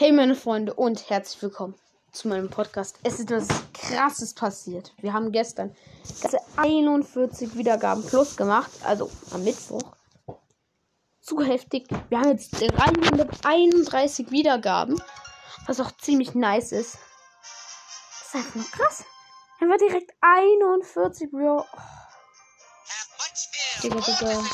Hey meine Freunde und herzlich willkommen zu meinem Podcast. Es ist etwas krasses passiert. Wir haben gestern 41 Wiedergaben plus gemacht, also am Mittwoch. Zu heftig. Wir haben jetzt 331 Wiedergaben, was auch ziemlich nice ist. Das ist einfach nur krass. Haben wir direkt 41, Bro. Oh. Digga, Digga.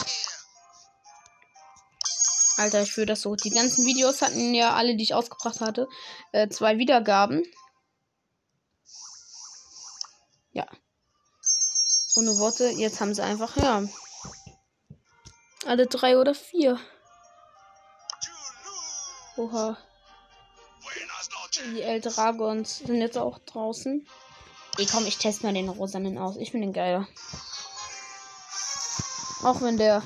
Alter, ich fühle das so. Die ganzen Videos hatten ja alle, die ich ausgebracht hatte, äh, zwei Wiedergaben. Ja. Ohne Worte, jetzt haben sie einfach, ja. Alle drei oder vier. Oha. Die El Dragons sind jetzt auch draußen. Ey, komm, ich teste mal den Rosanen aus. Ich finde den geiler. Auch wenn der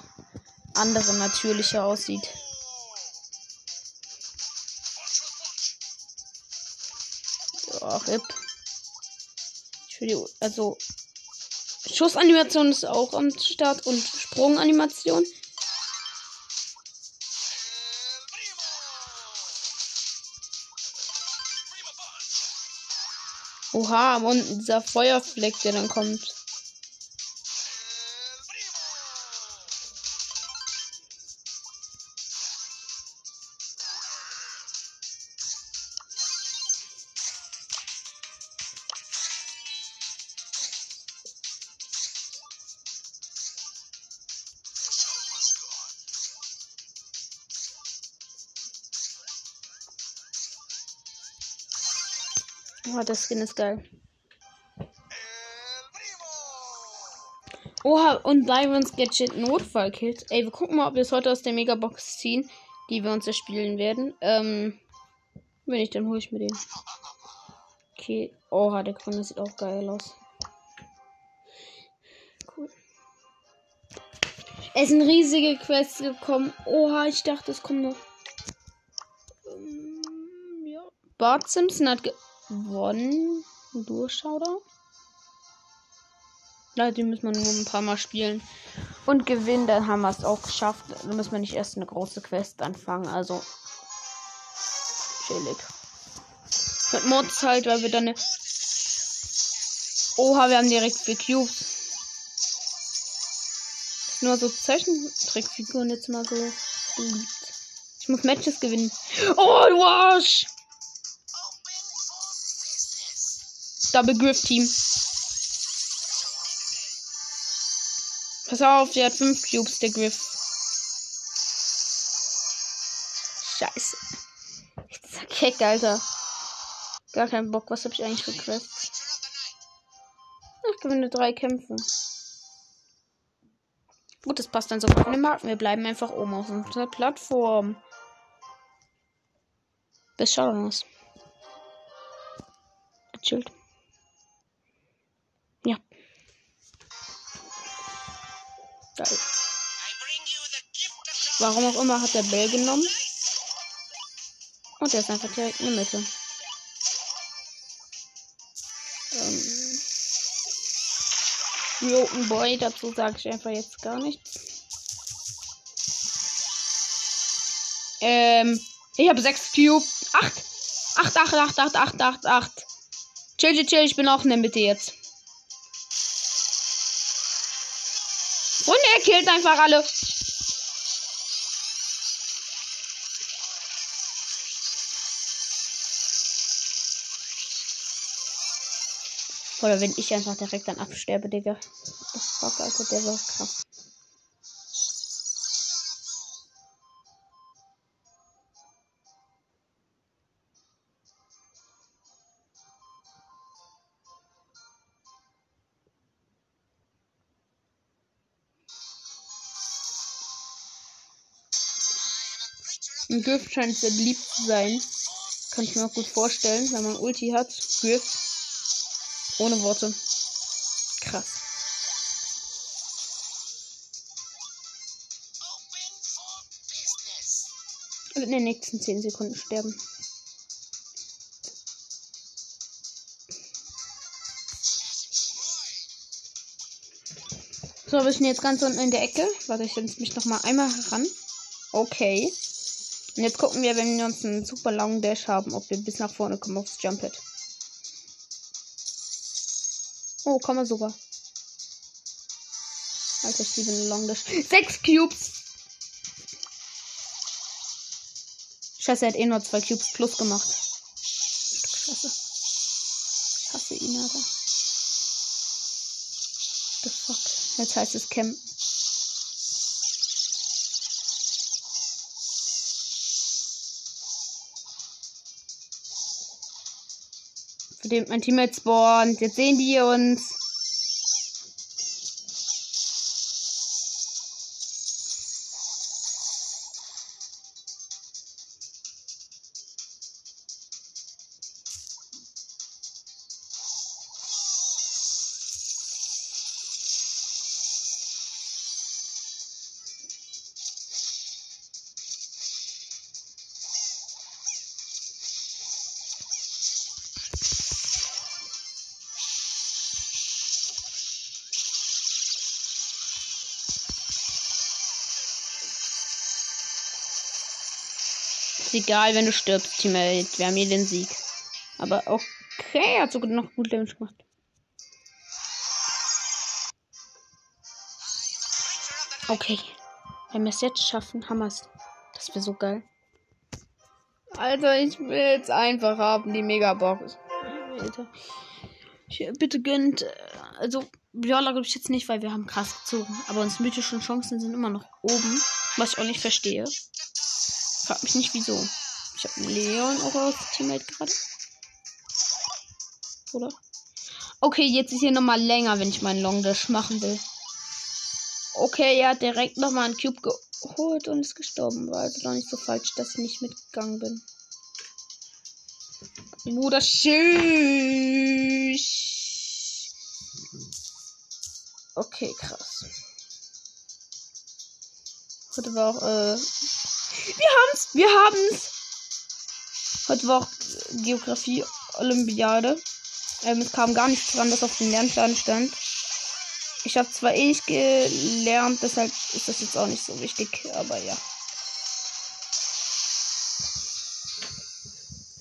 andere natürlicher aussieht. Ach, ja, Ich will die, also Schussanimation ist auch am Start und Sprunganimation. Oha, und dieser Feuerfleck, der dann kommt. Das Skin ist geil. Oha, und Divans Gadget Notfallkit. Ey, wir gucken mal, ob wir es heute aus der Megabox ziehen, die wir uns erspielen werden. Ähm, wenn nicht, dann hole ich mir den. Okay. Oha, der Krone sieht auch geil aus. Cool. Es sind riesige Quests gekommen. Oha, ich dachte, es kommt noch. Ähm, ja. Bart Simpson hat gewonnen. Durchschauder. Ja, die müssen wir nur ein paar Mal spielen. Und gewinnen, dann haben wir es auch geschafft. Dann müssen wir nicht erst eine große Quest anfangen. Also. Chillig. Mit Mods halt, weil wir dann eine. Oha, wir haben direkt vier Cubes. Nur so Zeichentrickfiguren jetzt mal so beliebt. Ich muss Matches gewinnen. Oh, du Double Griff Team. Pass auf, der hat 5 Cubes, der Griff. Scheiße. Dieser Keck, Alter. Gar keinen Bock. Was hab ich eigentlich für Quests? Ich gewinne drei Kämpfe. Gut, das passt dann sogar von den Marken. Wir bleiben einfach oben auf unserer Plattform. Bis schauen wir Gechillt. Geil. Warum auch immer hat der Bell genommen. Und der ist einfach direkt in der Mitte. Ähm. Roten Boy, dazu sage ich einfach jetzt gar nichts. Ähm, ich habe sechs Cube. Acht. Acht, acht, acht, acht, acht, acht, acht. Chill, chill, chill, ich bin auch in der Mitte jetzt. Und er killt einfach alle. Oder wenn ich einfach direkt dann absterbe, Digga. Das fuck, Alter, der war krass. Ein Griff scheint sehr beliebt zu sein. Kann ich mir auch gut vorstellen, wenn man Ulti hat. Griff. Ohne Worte. Krass. In den nächsten 10 Sekunden sterben. So, wir sind jetzt ganz unten in der Ecke. Warte, ich setze mich noch mal einmal heran. Okay. Und jetzt gucken wir, wenn wir uns einen super langen Dash haben, ob wir bis nach vorne kommen aufs Jump-Pad. Oh, kommen wir sogar. Alter, ich liebe einen Long Dash. Sechs Cubes! Scheiße, er hat eh nur zwei Cubes plus gemacht. Scheiße. Ich hasse ihn, Alter. The fuck. Jetzt heißt es Camp. Für den mein Teammate spawnt. Jetzt sehen die uns. Egal, wenn du stirbst, Teammate. Wir haben hier den Sieg. Aber okay, er hat sogar noch gut Damage gemacht. Okay. Wenn wir es jetzt schaffen, haben wir es. Das wäre so geil. Alter, ich will jetzt einfach haben, die Megabox. Alter. Ich, bitte gönnt. äh, Also, Brawler glaube ich jetzt nicht, weil wir haben krass gezogen. Aber unsere mythischen Chancen sind immer noch oben. Was ich auch nicht verstehe. Frag mich nicht wieso. Ich habe Leon auch als Teammate gerade. Oder? Okay, jetzt ist hier nochmal länger, wenn ich meinen Long Dash machen will. Okay, er hat direkt nochmal einen Cube geholt und ist gestorben. War also doch nicht so falsch, dass ich nicht mitgegangen bin. Bruder, tschüss. Okay, krass. Heute war auch, äh. Wir haben's! Wir haben's! Heute war auch Geografie-Olympiade. Ähm, es kam gar nichts dran, was auf dem Lernplan stand. Ich habe zwar eh nicht gelernt, deshalb ist das jetzt auch nicht so wichtig, aber ja.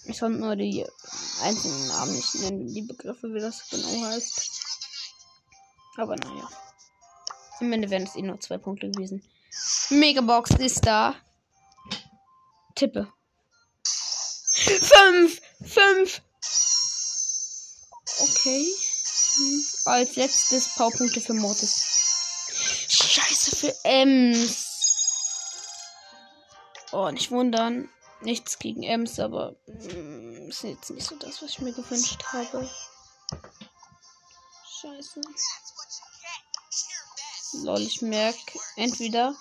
Ich konnte nur die einzelnen Namen nicht nennen, die Begriffe, wie das genau heißt. Aber naja. Am Ende wären es eh nur zwei Punkte gewesen. Megabox ist da. Tippe. Fünf! Fünf! Okay. Hm. Als letztes Powerpunkte für Mortis. Scheiße für Ems. Oh, nicht wundern. Nichts gegen Ems, aber mm, ist jetzt nicht so das, was ich mir gewünscht habe. Scheiße. Lol, ich merke, entweder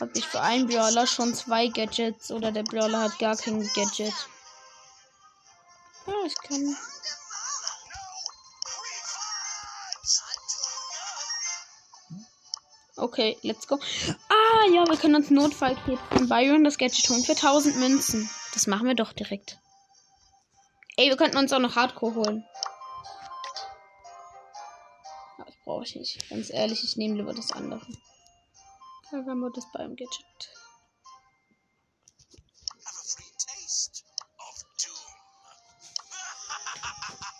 habe ich für einen Brawler schon zwei Gadgets oder der Brawler hat gar kein Gadget. Ich kann. Okay, let's go. Ah, ja, wir können uns Notfallkit von Byron das Gadget holen für 1000 Münzen. Das machen wir doch direkt. Ey, wir könnten uns auch noch Hardcore holen. Das brauche ich nicht. Ganz ehrlich, ich nehme lieber das andere. Haben das beim Gadget.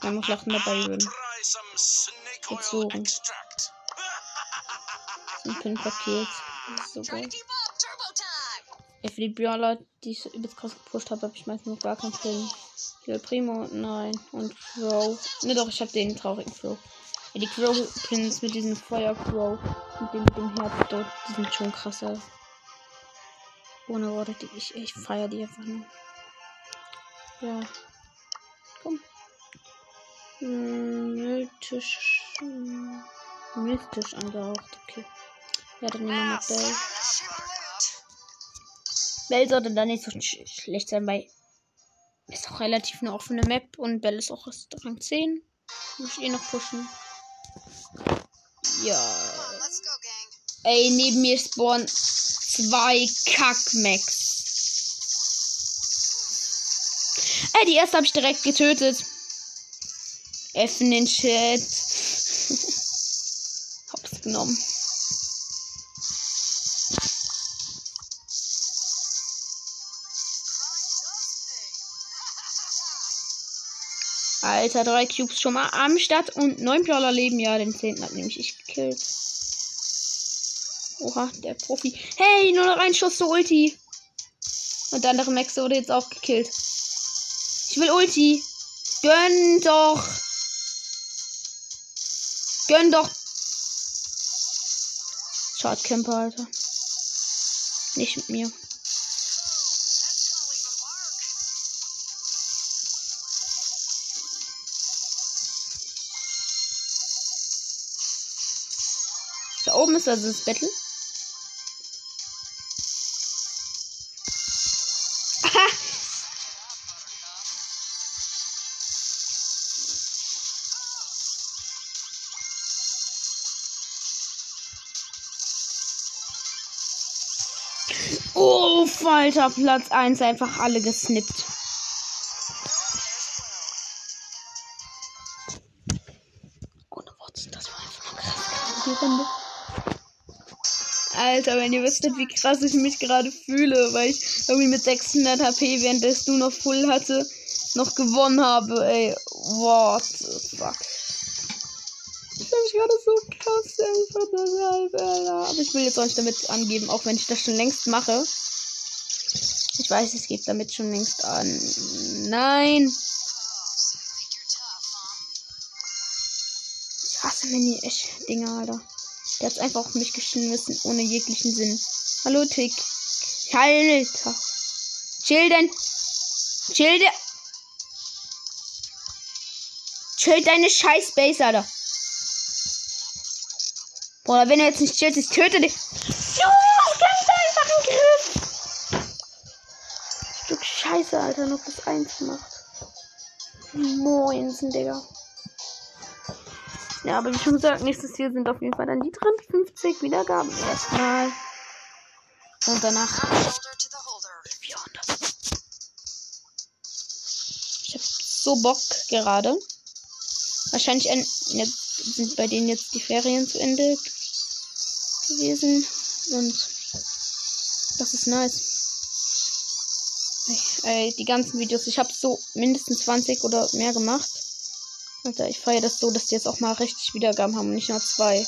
Haben auch Schlachten dabei Gezogen. extract. Ein Pin-Paket. So geil. für die Brawler, die ich so übelst krass gepusht habe, habe ich meistens noch gar keinen Pin. Hier Primo, nein. Und Crow. Ne, doch, ich habe den traurigen Crow. Ja, die Crow-Pins mit diesem Feuer-Crow. Und dem mit dem Herz dort, die sind schon krasser. Ohne Worte, ich, ich feiere die einfach nur. Ja. Komm. Hm, Mythisch. hm, angehaucht, okay. Ja, dann nehmen wir mal Bell. Bell sollte da nicht so sch schlecht sein, weil ist auch relativ eine offene Map und Bell ist auch erst Rang 10. Muss ich eh noch pushen. Ja. Ey, neben mir spawnen zwei Kackmax. Ey, die erste habe ich direkt getötet öffne den Chat. Hab's genommen. Alter, drei Cubes schon mal am Start und neun Brawler leben. Ja, den zehnten hat nämlich ich gekillt. Oha, der Profi. Hey, nur noch ein Schuss zur Ulti. Und der andere Max wurde jetzt auch gekillt. Ich will Ulti. Gönn doch. Gönn doch. Schadcamper, Alter. Nicht mit mir. Da oben ist also das Battle. Alter, Platz 1 einfach alle gesnippt. Ohne Worte, das war einfach nur krass. Die Runde. Alter, wenn ihr wüsstet, wie krass ich mich gerade fühle, weil ich irgendwie mit 600 HP, während es du noch voll hatte, noch gewonnen habe, ey. What the fuck. Ich mich gerade so krass einfach deshalb, Alter. Aber ich will jetzt nicht damit angeben, auch wenn ich das schon längst mache. Ich weiß, es geht damit schon längst an. Nein! Ich hasse Mini-Dinger, Alter. Der hat's einfach auf mich geschmissen, ohne jeglichen Sinn. Hallo, Tick. Alter. Chill denn. Chill de Chill deine scheiß Base, Alter. Boah, wenn er jetzt nicht chillt, ich töte dich. Alter, noch bis eins macht. Moinsen, Digga. Ja, aber wie schon gesagt, nächstes Ziel sind auf jeden Fall dann die 350 Wiedergaben erstmal. Und danach Holder to the holder. 400. Ich hab so Bock gerade. Wahrscheinlich en- jetzt sind bei denen jetzt die Ferien zu Ende gewesen. Und das ist nice. Ich, ey, die ganzen Videos, ich habe so mindestens 20 oder mehr gemacht. Alter, ich feiere das so, dass die jetzt auch mal richtig Wiedergaben haben und nicht nur zwei.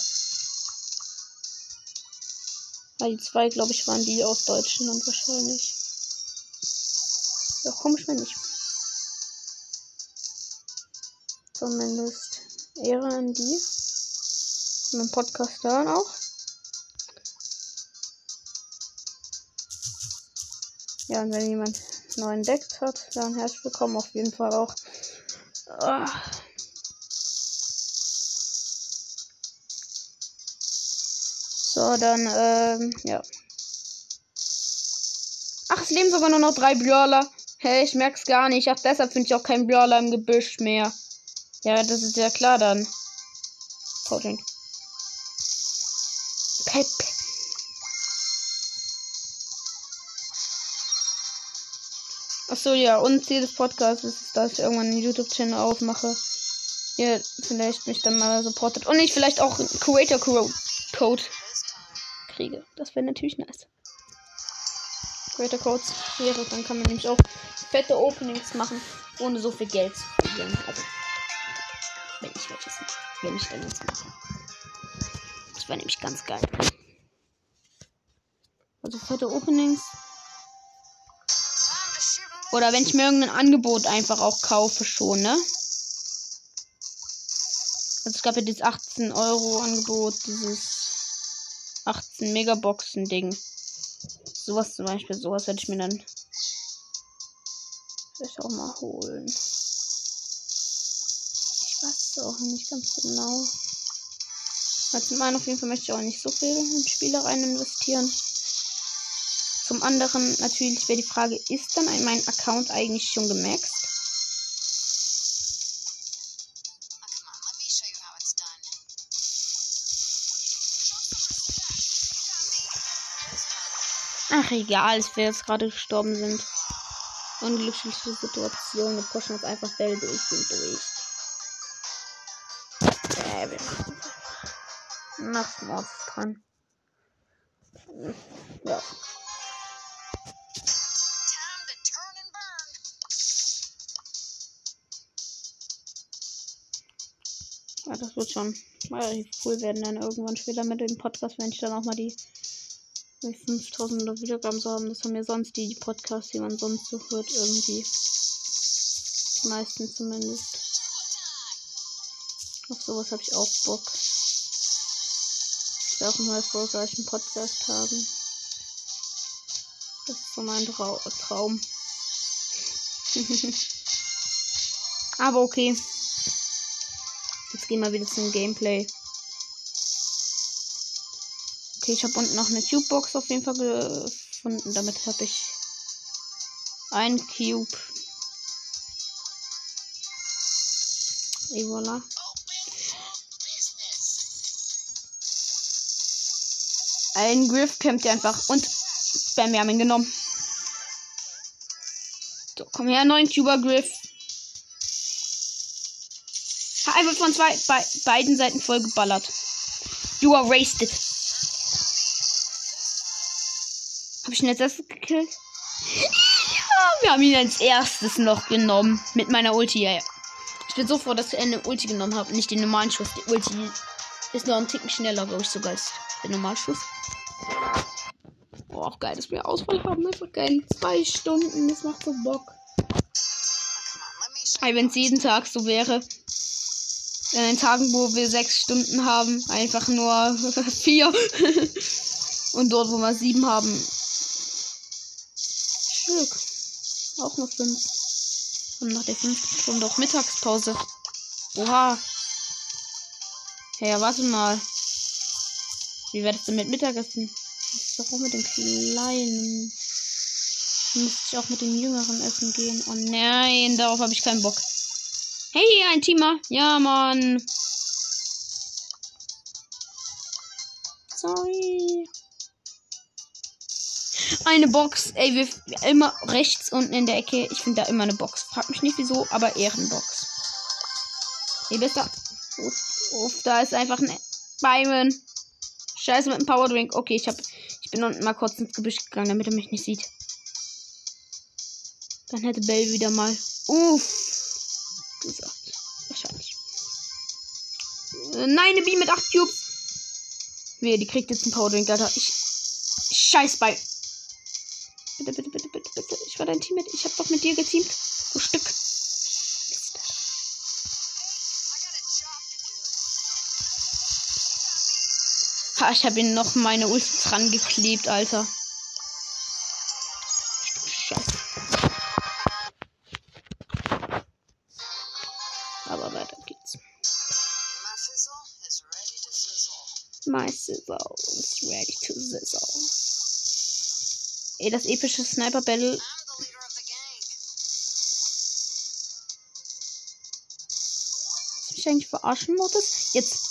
Weil die zwei, glaube ich, waren die aus Deutschland wahrscheinlich. Ja, komisch, wenn nicht. Zumindest Ehre an die. Im Podcast hören auch. Ja, und wenn jemand neu entdeckt hat, dann herzlich willkommen auf jeden Fall auch. Ah. So, dann, ähm, ja. Ach, es leben sogar nur noch drei Brawler. Hey, ich merk's gar nicht. Ach, deshalb finde ich auch keinen Brawler im Gebüsch mehr. Ja, das ist ja klar dann. Pep. Ach so, ja, und Ziel des Podcasts ist, dass ich irgendwann einen YouTube-Channel aufmache. Ihr vielleicht mich dann mal supportet. Und ich vielleicht auch einen Creator Co- Code kriege. Das wäre natürlich nice. Creator Codes wäre, dann kann man nämlich auch fette Openings machen, ohne so viel Geld zu verlieren. Also, wenn ich welches. Wenn ich dann jetzt mache. Das wäre nämlich ganz geil. Also fette Openings. Oder wenn ich mir irgendein Angebot einfach auch kaufe schon, ne? Also es gab ja dieses 18 Euro Angebot, dieses 18 Megaboxen Ding. Sowas zum Beispiel, sowas hätte ich mir dann vielleicht auch mal holen. Ich weiß es auch nicht ganz genau. Weil zum auf jeden Fall möchte ich auch nicht so viel in Spielereien investieren. Zum anderen natürlich wäre die Frage, ist dann ein- mein Account eigentlich schon gemaxt? Ach egal, es wir jetzt gerade gestorben sind. Unglückliche Situation. Wir pushen jetzt einfach Bell durch und durch. Äh, wir machen Mords dran. Ja. Ja, das wird schon relativ cool werden dann irgendwann später mit dem Podcast, wenn ich dann auch mal die 5000 Wiedergaben so haben. Das haben ja sonst die Podcasts, die man sonst so hört, irgendwie. Die meisten zumindest. Auf sowas habe ich auch Bock. Ich will auch einen erfolgreichen Podcast haben. Das ist so mein Trau Traum. Aber okay. Gehen wir wieder zum Gameplay. Okay, ich habe unten noch eine Cube-Box auf jeden Fall gefunden. Damit habe ich ein Cube. Et voilà. Ein Griff kämpft ja einfach. Und Bam, wir haben ihn genommen. So, komm her, neuen Cuber Griff. Einfach von zwei, bei, beiden Seiten voll geballert. You are wasted. Hab ich ihn als erstes gekillt? Ja, wir haben ihn als erstes noch genommen. Mit meiner Ulti, ja, ja. Ich bin so froh, dass ich eine Ulti genommen habe. Nicht den normalen Schuss. Die Ulti ist noch ein Ticken schneller, glaube ich, sogar als der Normalschuss. Oh, auch geil, dass wir Ausfall haben. Einfach geil. Zwei Stunden. Das macht so Bock. Ey, wenn es jeden Tag so wäre. In den Tagen, wo wir sechs Stunden haben, einfach nur vier. Und dort, wo wir sieben haben, Stück. Auch nur fünf. Und nach der fünften Stunde auch Mittagspause. Oha. Ja, warte mal. Wie wäre das denn mit Mittagessen? Das ist doch auch mit den Kleinen. Müsste ich auch mit den Jüngeren essen gehen. Oh nein, darauf habe ich keinen Bock. Hey, ein Teamer. Ja, Mann. Sorry. Eine Box. Ey, wir immer rechts unten in der Ecke. Ich finde da immer eine Box. Frag mich nicht wieso, aber Ehrenbox. Ey, besser. Uff, uff, da ist einfach ein Byron. Scheiße mit dem Powerdrink. Okay, ich hab. Ich bin unten mal kurz ins Gebüsch gegangen, damit er mich nicht sieht. Dann hätte Bell wieder mal. Uff. Äh, Nein, eine B mit 8 Cubes. Wehe, die kriegt jetzt einen Powerdrink, Alter. Ich. Scheiß bei. Bitte, bitte, bitte, bitte, bitte. Ich war dein Teammate. Ich hab doch mit dir geteamt. Du Stück. Mist. Ha, ich habe ihn noch meine Ulti dran geklebt, Alter. Sizzle is ready to sizzle. Ey, das epische Sniper Battle. Ist mich eigentlich verarschen, Modus? Jetzt.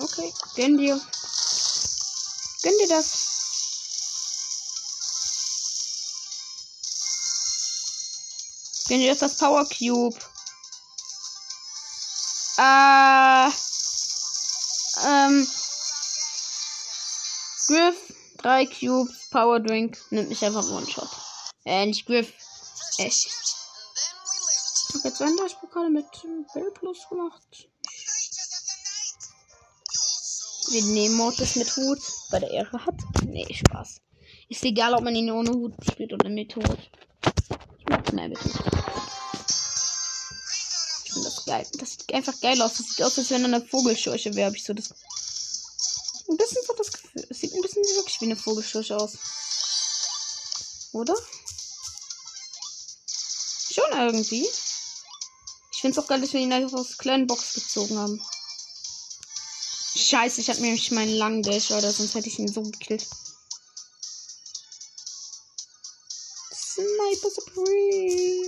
Okay, gönn dir. Gönn dir das. Dir jetzt das Power Cube. Äh. Ähm. Griff, drei Cubes, Power Drink, nimmt mich einfach One-Shot. Äh, nicht Griff. Lived. Ich habe jetzt 32 Pokale mit Bell Plus gemacht. Wir nehmen Mortis mit Hut, weil der Ehre hat. Nee, Spaß. Ist egal, ob man ihn ohne Hut spielt oder mit Hut. Ich mag nein mit Hut. Geil. Das sieht einfach geil aus. Das sieht aus, als wenn eine Vogelscheuche wäre, habe ich so das. Ein bisschen so das Gefühl. Es sieht ein bisschen wirklich wie eine Vogelscheuche aus. Oder? Schon irgendwie. Ich finde es auch geil, dass wir ihn einfach aus der kleinen Box gezogen haben. Scheiße, ich hatte nämlich meinen langen Dash, oder sonst hätte ich ihn so gekillt. Sniper Supreme.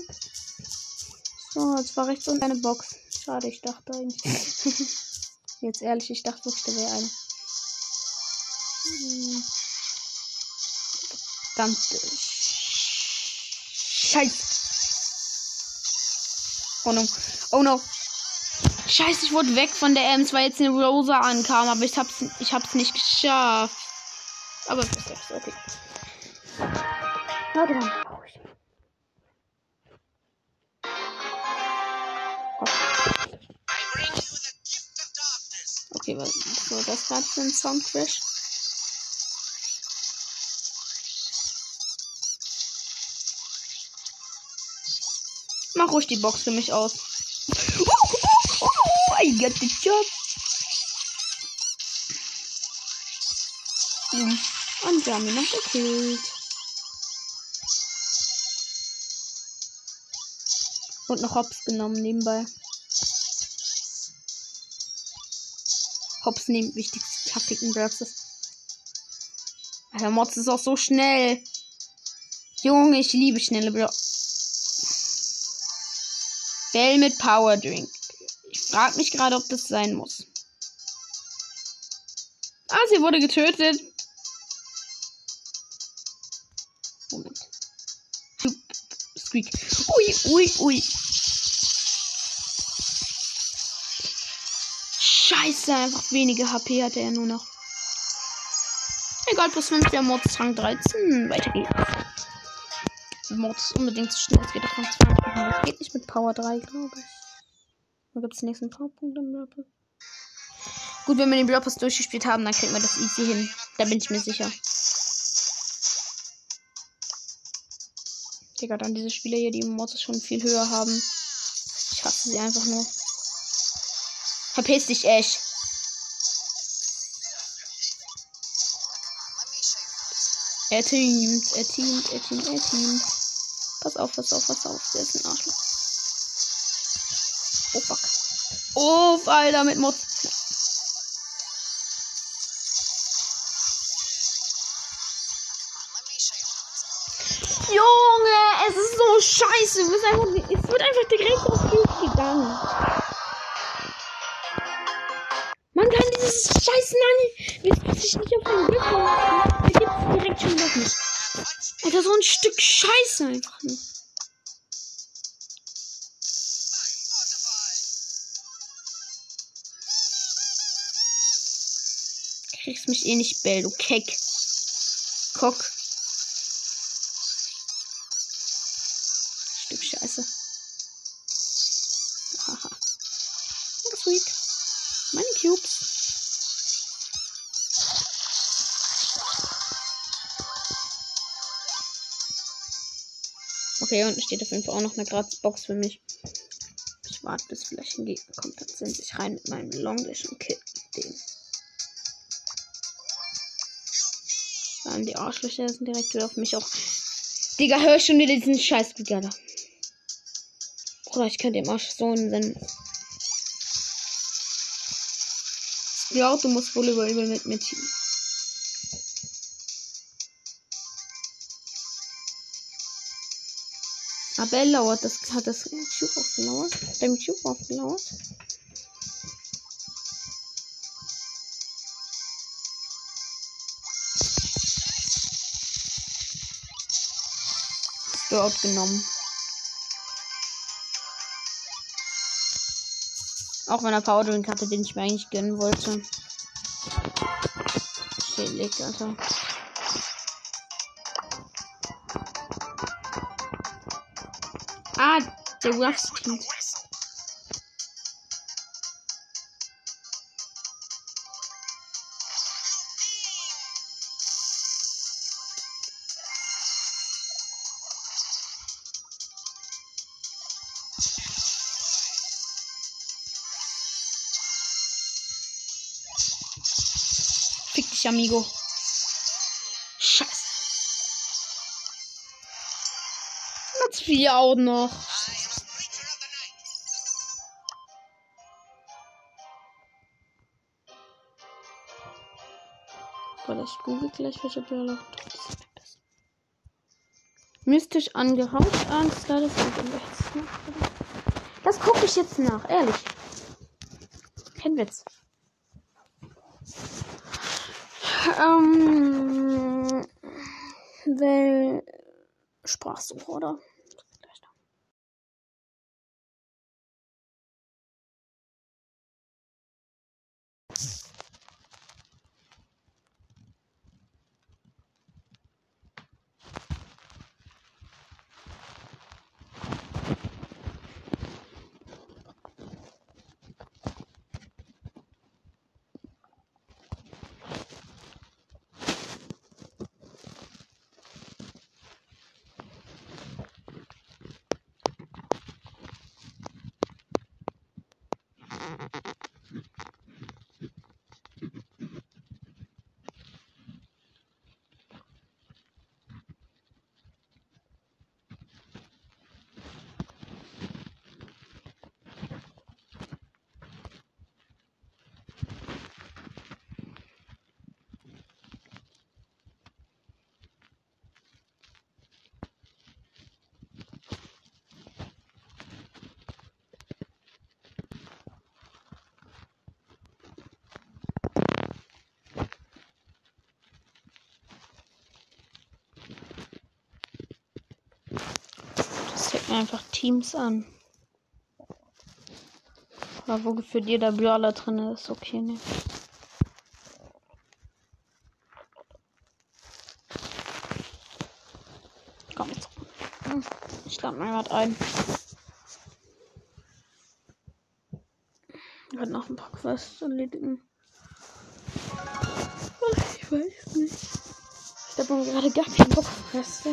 So, jetzt war rechts unten eine Box. Schade, ich dachte eigentlich. Jetzt ehrlich, ich dachte wirklich, da wäre eine. Verdammte Scheiße. Oh no. Oh no. Scheiße, ich wurde weg von der Ems, weil jetzt eine Rosa ankam, aber ich hab's, ich hab's nicht geschafft. Aber ist okay. Warte mal. Okay, was war das gerade für ein Soundcrash? Mach ruhig die Box für mich aus. I get the job. Hm. Und wir haben ihn noch gekillt. Und noch Hops genommen nebenbei. Hops nehmen wichtigste Taktiken Brawlers. Alter, Mods ist auch so schnell. Junge, ich liebe schnelle Brawl. Bell mit Power Drink. Ich frage mich gerade, ob das sein muss. Ah, sie wurde getötet. Moment. Squeak. Ui, ui, ui. Scheiße, einfach wenige HP hatte er nur noch. Egal, plus 5, der Mords Rang 13. Weiter geht's. Mords ist unbedingt zu schnell. Es geht auf Rang 20. Aber es geht nicht mit Power 3, glaube ich. Dann gibt es den nächsten Powerpunkt im Brawl Gut, wenn wir den Brawl durchgespielt haben, dann kriegen wir das easy hin. Da bin ich mir sicher. Digga, dann diese Spieler hier, die Mords schon viel höher haben. Ich hasse sie einfach nur. Verpiss dich, Ash. Er teamt, er teamt, er teamt, er teamt. Pass auf, pass auf, pass auf. Der ist ein Arschloch. Oh fuck. Oh, Alter, mit done. Junge, es ist so scheiße. Es, wird einfach direkt auf Cube gegangen. Nani. Jetzt sich nicht auf den Griff machen. Da gibt es direkt schon auf mich. Alter, so ein Stück Scheiße einfach nur. Kriegst mich eh nicht, Bell, du Keck. Kock. Okay, unten steht auf jeden Fall auch noch eine Gratis-Box für mich. Ich warte, bis vielleicht ein Gegner kommt. Dann sind sich rein mit meinem Longlish und kill den. Dann die Arschlöcher sind direkt wieder auf mich auch. Digga, hör ich schon wieder diesen scheiß Giga Bruder, ich könnte dem Arsch so einen Ja, du musst wohl über übel mit mir teamen. Aber er lauert, das hat das Cube aufgelauert. Hat Dem Cube aufgelauert. Dort genommen. Auch wenn er Power Drink hatte, den ich mir eigentlich gönnen wollte. Chillig, Alter. Ah, der Ruffs Team. Fick dich, Amigo. Scheiße. Platz 4 auch noch. Warte, ich google gleich, welcher Brawler ist. Mystisch angehaucht, Angst, da das gut im rechts. ne? Das gucke ich jetzt nach, ehrlich. Kein Witz. Ähm, weil Sprachsuche, oder? mir einfach Teams an. Aber wo gefühlt jeder Brawler drin ist, okay, ne. Komm jetzt. Hm, Ich lade mal was ein. Ich werde noch ein paar Quests erledigen. Ich weiß nicht. Ich habe gerade gar keinen Bock auf Quests.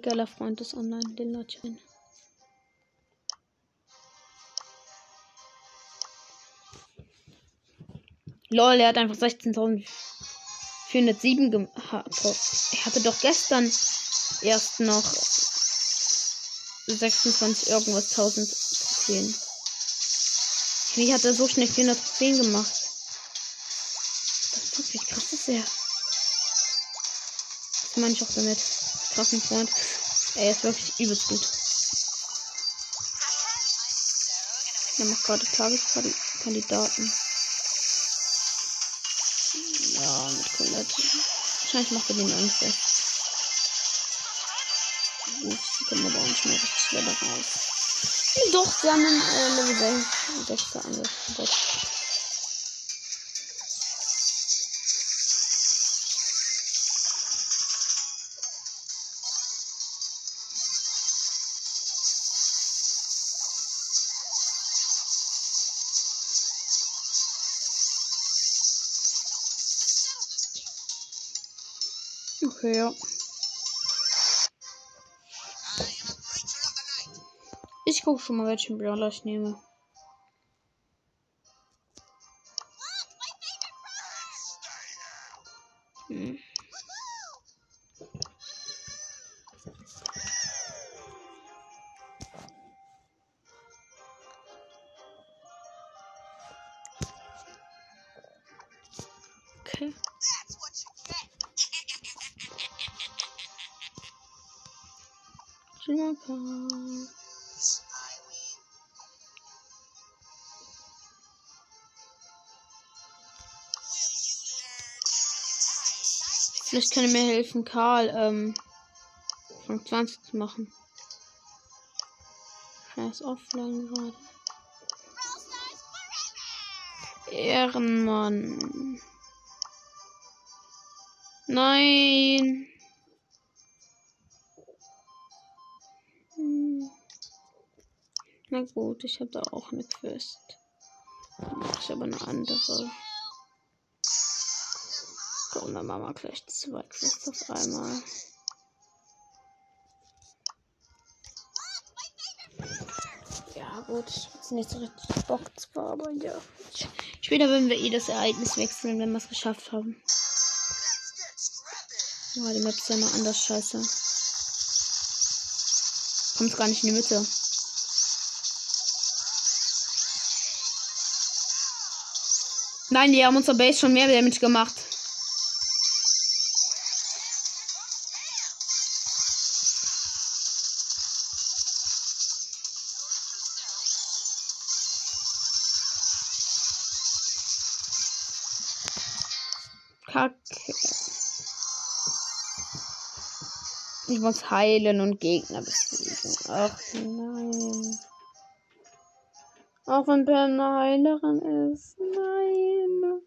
Geiler Freund ist online, den lade. Lol, er hat einfach 16.407 gehabt. Er hatte doch gestern erst noch 26 irgendwas 1000 Trophäen. Wie hat er so schnell 410 gemacht? Das ist wie krass ist er. Das meine ich auch damit. Krassen Freund. Er ist wirklich übelst gut. Er macht gerade Tageskandidaten. Ja, mit Colette. Wahrscheinlich macht er den Angst. Uff, sie kommen aber auch nicht mehr richtig da raus. Doch, sie haben einen äh, Level 6 angefangen. Ja. Ich gucke schon mal, welchen Brawler ich nehme. Vielleicht kann er mir helfen, Karl, ähm, von 20 zu machen. Scheiß offline gerade. Ehrenmann. Nein. Hm. Na gut, ich habe da auch eine Quest. Ich aber eine andere. Komm, dann machen wir gleich zwei Quests auf einmal. Ja, gut, ich nicht so richtig Bock zwar, aber ja. Später werden wir eh das Ereignis wechseln, wenn wir es geschafft haben. Ja, die Map ist ja mal anders scheiße. Kommt gar nicht in die Mitte. Nein, die haben unser Base schon mehr Damage gemacht. Kacke. Ich muss heilen und Gegner besiegen. Ach nein. Auch wenn Pam eine Heilerin ist. Nein.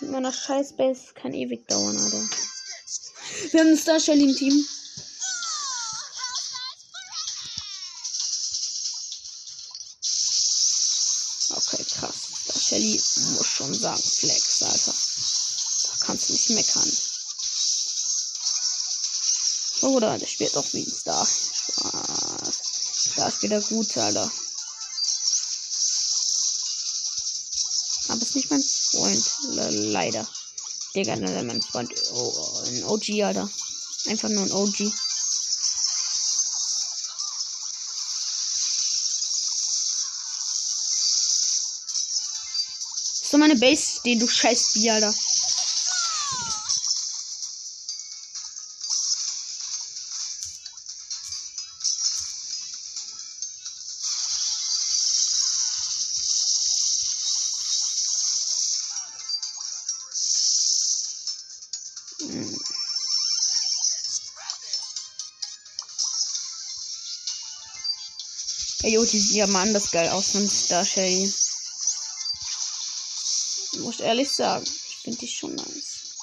Mit meiner scheiß Base kann ewig dauern, Alter. Wir haben einen Star Shelly im Team. Okay, krass. Star Shelly muss schon sagen, Flex, Alter. Kannst nicht meckern. Oder der spielt auch wie ein Star. Spaß. Da ist wieder gut, Alter. Aber ist nicht mein Freund. Le leider. Digga, ne, mein Freund. Oh, ein OG, Alter. Einfach nur ein OG. So meine Base stehen, du scheiß Bier, Alter. Jo, die sieht ja mal anders geil aus von Star Shady. Muss ehrlich sagen, ich finde die schon nice.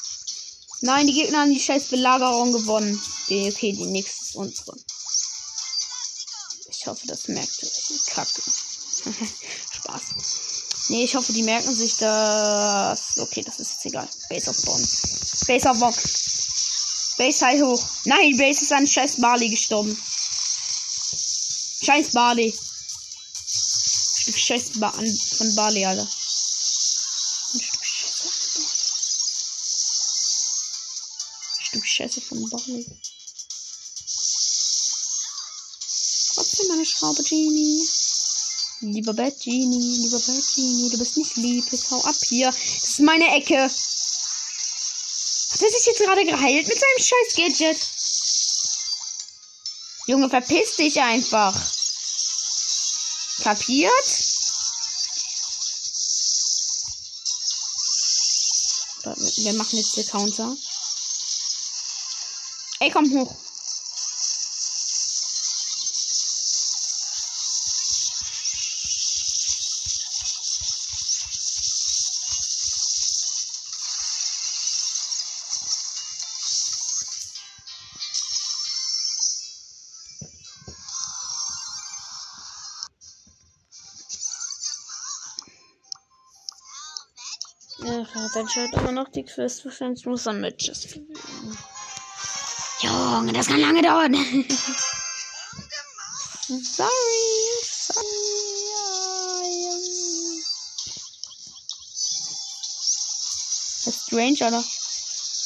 Nein, die Gegner haben die scheiß Belagerung gewonnen. Okay, die nächste ist unsere. Ich hoffe, das merkt ihr. Kacke. Spaß. Nee, ich hoffe, die merken sich das. Okay, das ist jetzt egal. Base auf Bonn. Base auf Bock. Base halt hoch. Nein, Base ist an scheiß Barley gestorben. Scheiß Barley. Stück Scheiß ba von Barley, Alter. Ein Stück Scheiße. Ein Stück Scheiße von Barley. Trotzdem meine Schraube, Genie. Lieber Bad Genie, lieber Bad Genie, du bist nicht lieb. Jetzt hau ab hier. Das ist meine Ecke. Hat er sich jetzt gerade geheilt mit seinem scheiß Gadget? Junge, verpiss dich einfach. Kapiert? Wir machen jetzt den Counter. Ey, komm hoch. Schaut immer noch die Quest. Wahrscheinlich muss er Matches. Junge, das kann lange dauern. Sorry. Sorry. Das strange, Alter.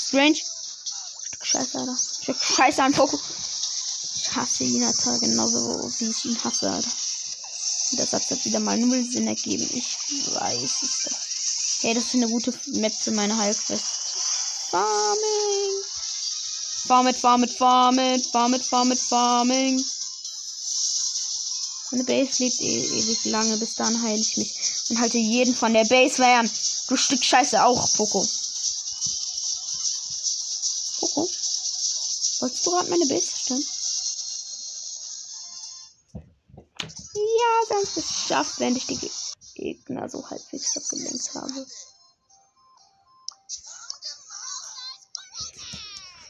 Strange. Stück Scheiße, Alter. Stück Scheiße an Fokus. Ich hasse ihn, Alter. Genauso wie ich ihn hasse, Alter. Das hat jetzt wieder mal null Sinn ergeben. Ich weiß es doch. Hey, das ist eine gute Map für meine Heilquest. Farming. Farmit, farmit, farmit, farmit, farmit, farming. Meine Base lebt e ewig lange, bis dann heile ich mich. Und halte jeden von der Base fern. Du Stück Scheiße auch, Poco. Poco? Wolltest du gerade meine Base zerstören? Ja, dann ist es geschafft, wenn ich die Gegner so halbwegs abgelenkt habe.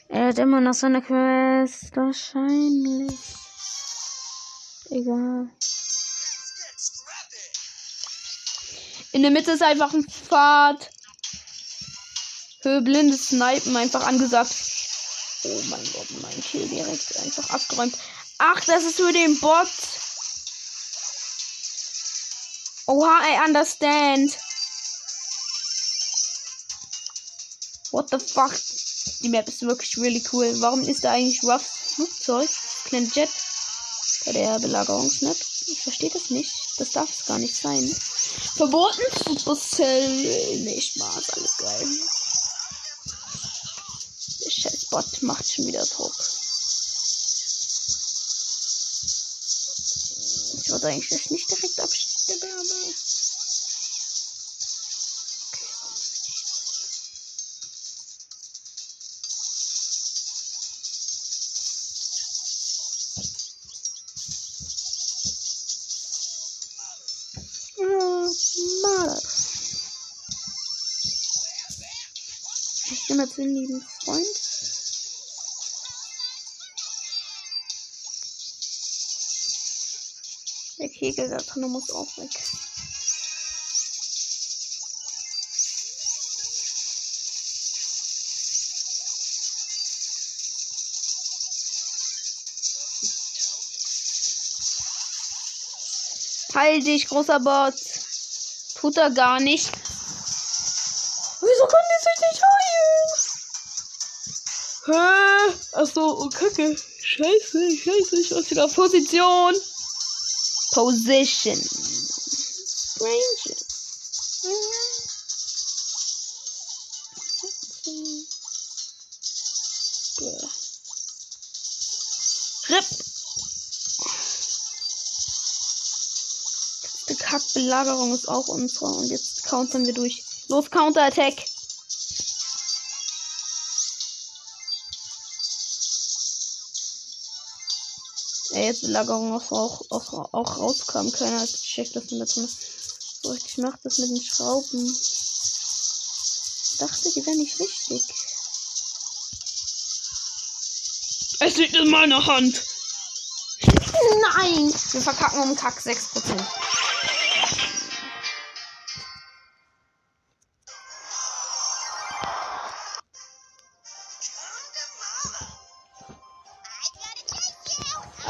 Er hat immer noch seine Quest. Wahrscheinlich. Egal. In der Mitte ist einfach ein Pfad. Für blindes Snipen einfach angesagt. Oh mein Gott, mein Kill direkt einfach abgeräumt. Ach, das ist für den Bot. Oha, I understand. What the fuck? Die Map ist wirklich really cool. Warum ist da eigentlich Ruffs Flugzeug? Kleine Jet bei der Belagerungsmap? Ich verstehe das nicht. Das darf es gar nicht sein. Verboten Supercell. Nee, Spaß, alles geil. Der scheiß Bot macht schon wieder Druck. Ich wollte eigentlich nicht direkt abstimmen, Ja, mal. Ich bin jetzt einen lieben Freund. Der Kegel da drin muss auch weg. Heil dich, großer Bot. Tut er gar nicht. Wieso kann die sich nicht heilen? Hä? Achso, oh Kacke. Scheiße, scheiße, ich aus wieder Position. Position. Range. RIP. Die Kackbelagerung ist auch unsere und jetzt countern wir durch. Los, Counter-Attack. Jetzt Belagerung auch, auch, auch, auch rauskam. Keiner hat gecheckt, dass man das so richtig macht, das mit den Schrauben. Ich dachte, die wären nicht richtig. Es liegt in meiner Hand. Nein! Wir verkacken um Kack 6%.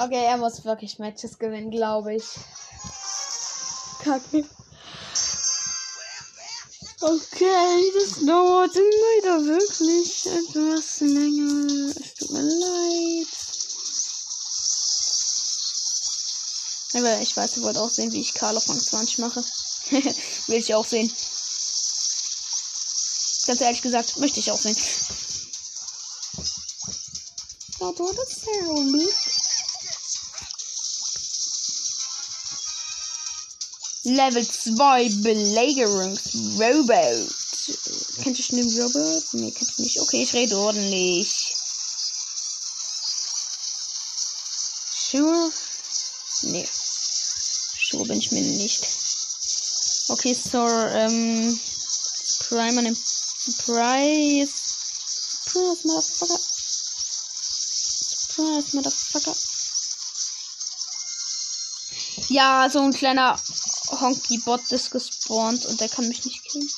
Okay, er muss wirklich Matches gewinnen, glaube ich. Kacke. Okay, das dauert leider wirklich etwas länger. Es tut mir leid. Aber ich weiß, ihr wollt auch sehen, wie ich auf Rang 20 mache. Will ich auch sehen. Ganz ehrlich gesagt, möchte ich auch sehen. What was the sound? Level 2 Belagerungsrobot. Kennt ihr schon den Robot? Nee, kennt ihr nicht. Okay, ich rede ordentlich. Sure? Nee. Sure bin ich mir nicht. Okay, so, ähm. Prime an dem Surprise. Surprise, Motherfucker. Surprise, Motherfucker. Ja, so ein kleiner Honky-Bot ist gespawnt und der kann mich nicht killen.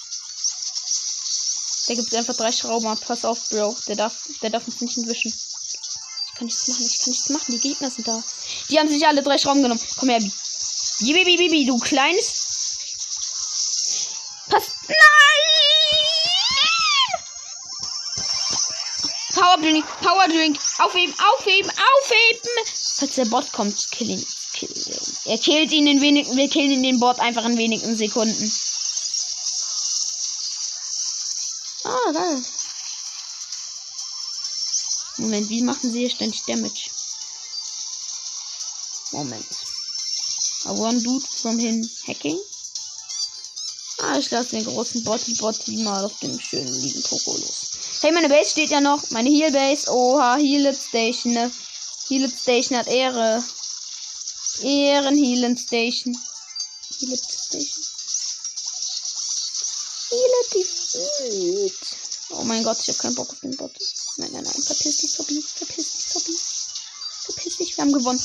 Der gibt einfach drei Schrauben ab. Pass auf, Bro. Der darf, der darf uns nicht entwischen. Ich kann nichts machen, ich kann nichts machen. Die Gegner sind da. Die haben sich alle drei Schrauben genommen. Komm her, Bi. Bibi, du kleines. Pass. Nein! Power Drink. Aufheben, aufheben, aufheben. Falls der Bot kommt, kill ihn. Kill ihn. Er killt ihn in wenigen, wir killen ihn den Bot einfach in wenigen Sekunden. Ah, geil. Moment, wie machen sie hier ständig Damage? Moment. I one dude from him hacking. Ah, ich lasse den großen Botti Botti mal auf dem schönen lieben Poko los. Hey, meine Base steht ja noch. Meine Heal Base. Oha, Heal Station. Ne? Heal Station hat Ehre. Ehren Heal Station. Heal Station. Heal Oh mein Gott, ich habe keinen Bock auf den Bot. Nein, nein, nein. Verpiss dich, Zobby. Verpiss dich, Zobby. Verpiss dich. Wir haben gewonnen.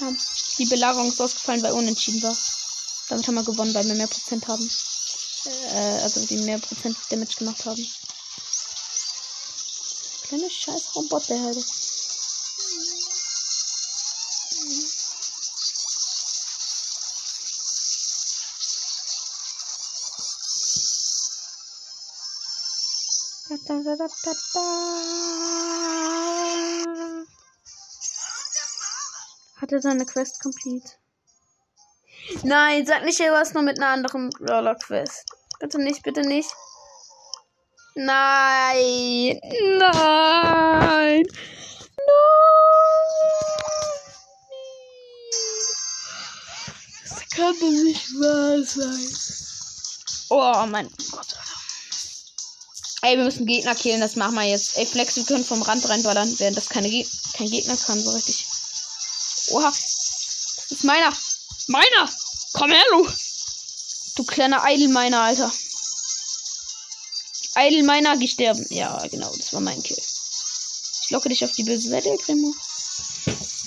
Ja, die Belagerung ist ausgefallen, weil unentschieden war. Damit haben wir gewonnen, weil wir mehr Prozent haben. Äh, also die mehr Prozent Damage gemacht haben. Kleine scheiß Roboter, Alter. Da, da, da, da, da. Hat er seine Quest complete? Nein, sag nicht, er was nur mit einer anderen Brawler Quest. Bitte nicht, bitte nicht. Nein. Nein. Nein. Das kann doch nicht wahr sein. Oh mein Gott. Ey, wir müssen Gegner killen, das machen wir jetzt. Ey, Flex, wir können vom Rand reinballern, während das keine Ge kein Gegner kann, so richtig. Oha. Das ist meiner. Meiner! Komm her, du! Du kleiner Eidelmeiner, Alter. Eidelmeiner gesterben. Ja, genau, das war mein Kill. Ich locke dich auf die böse Seite, Grimo.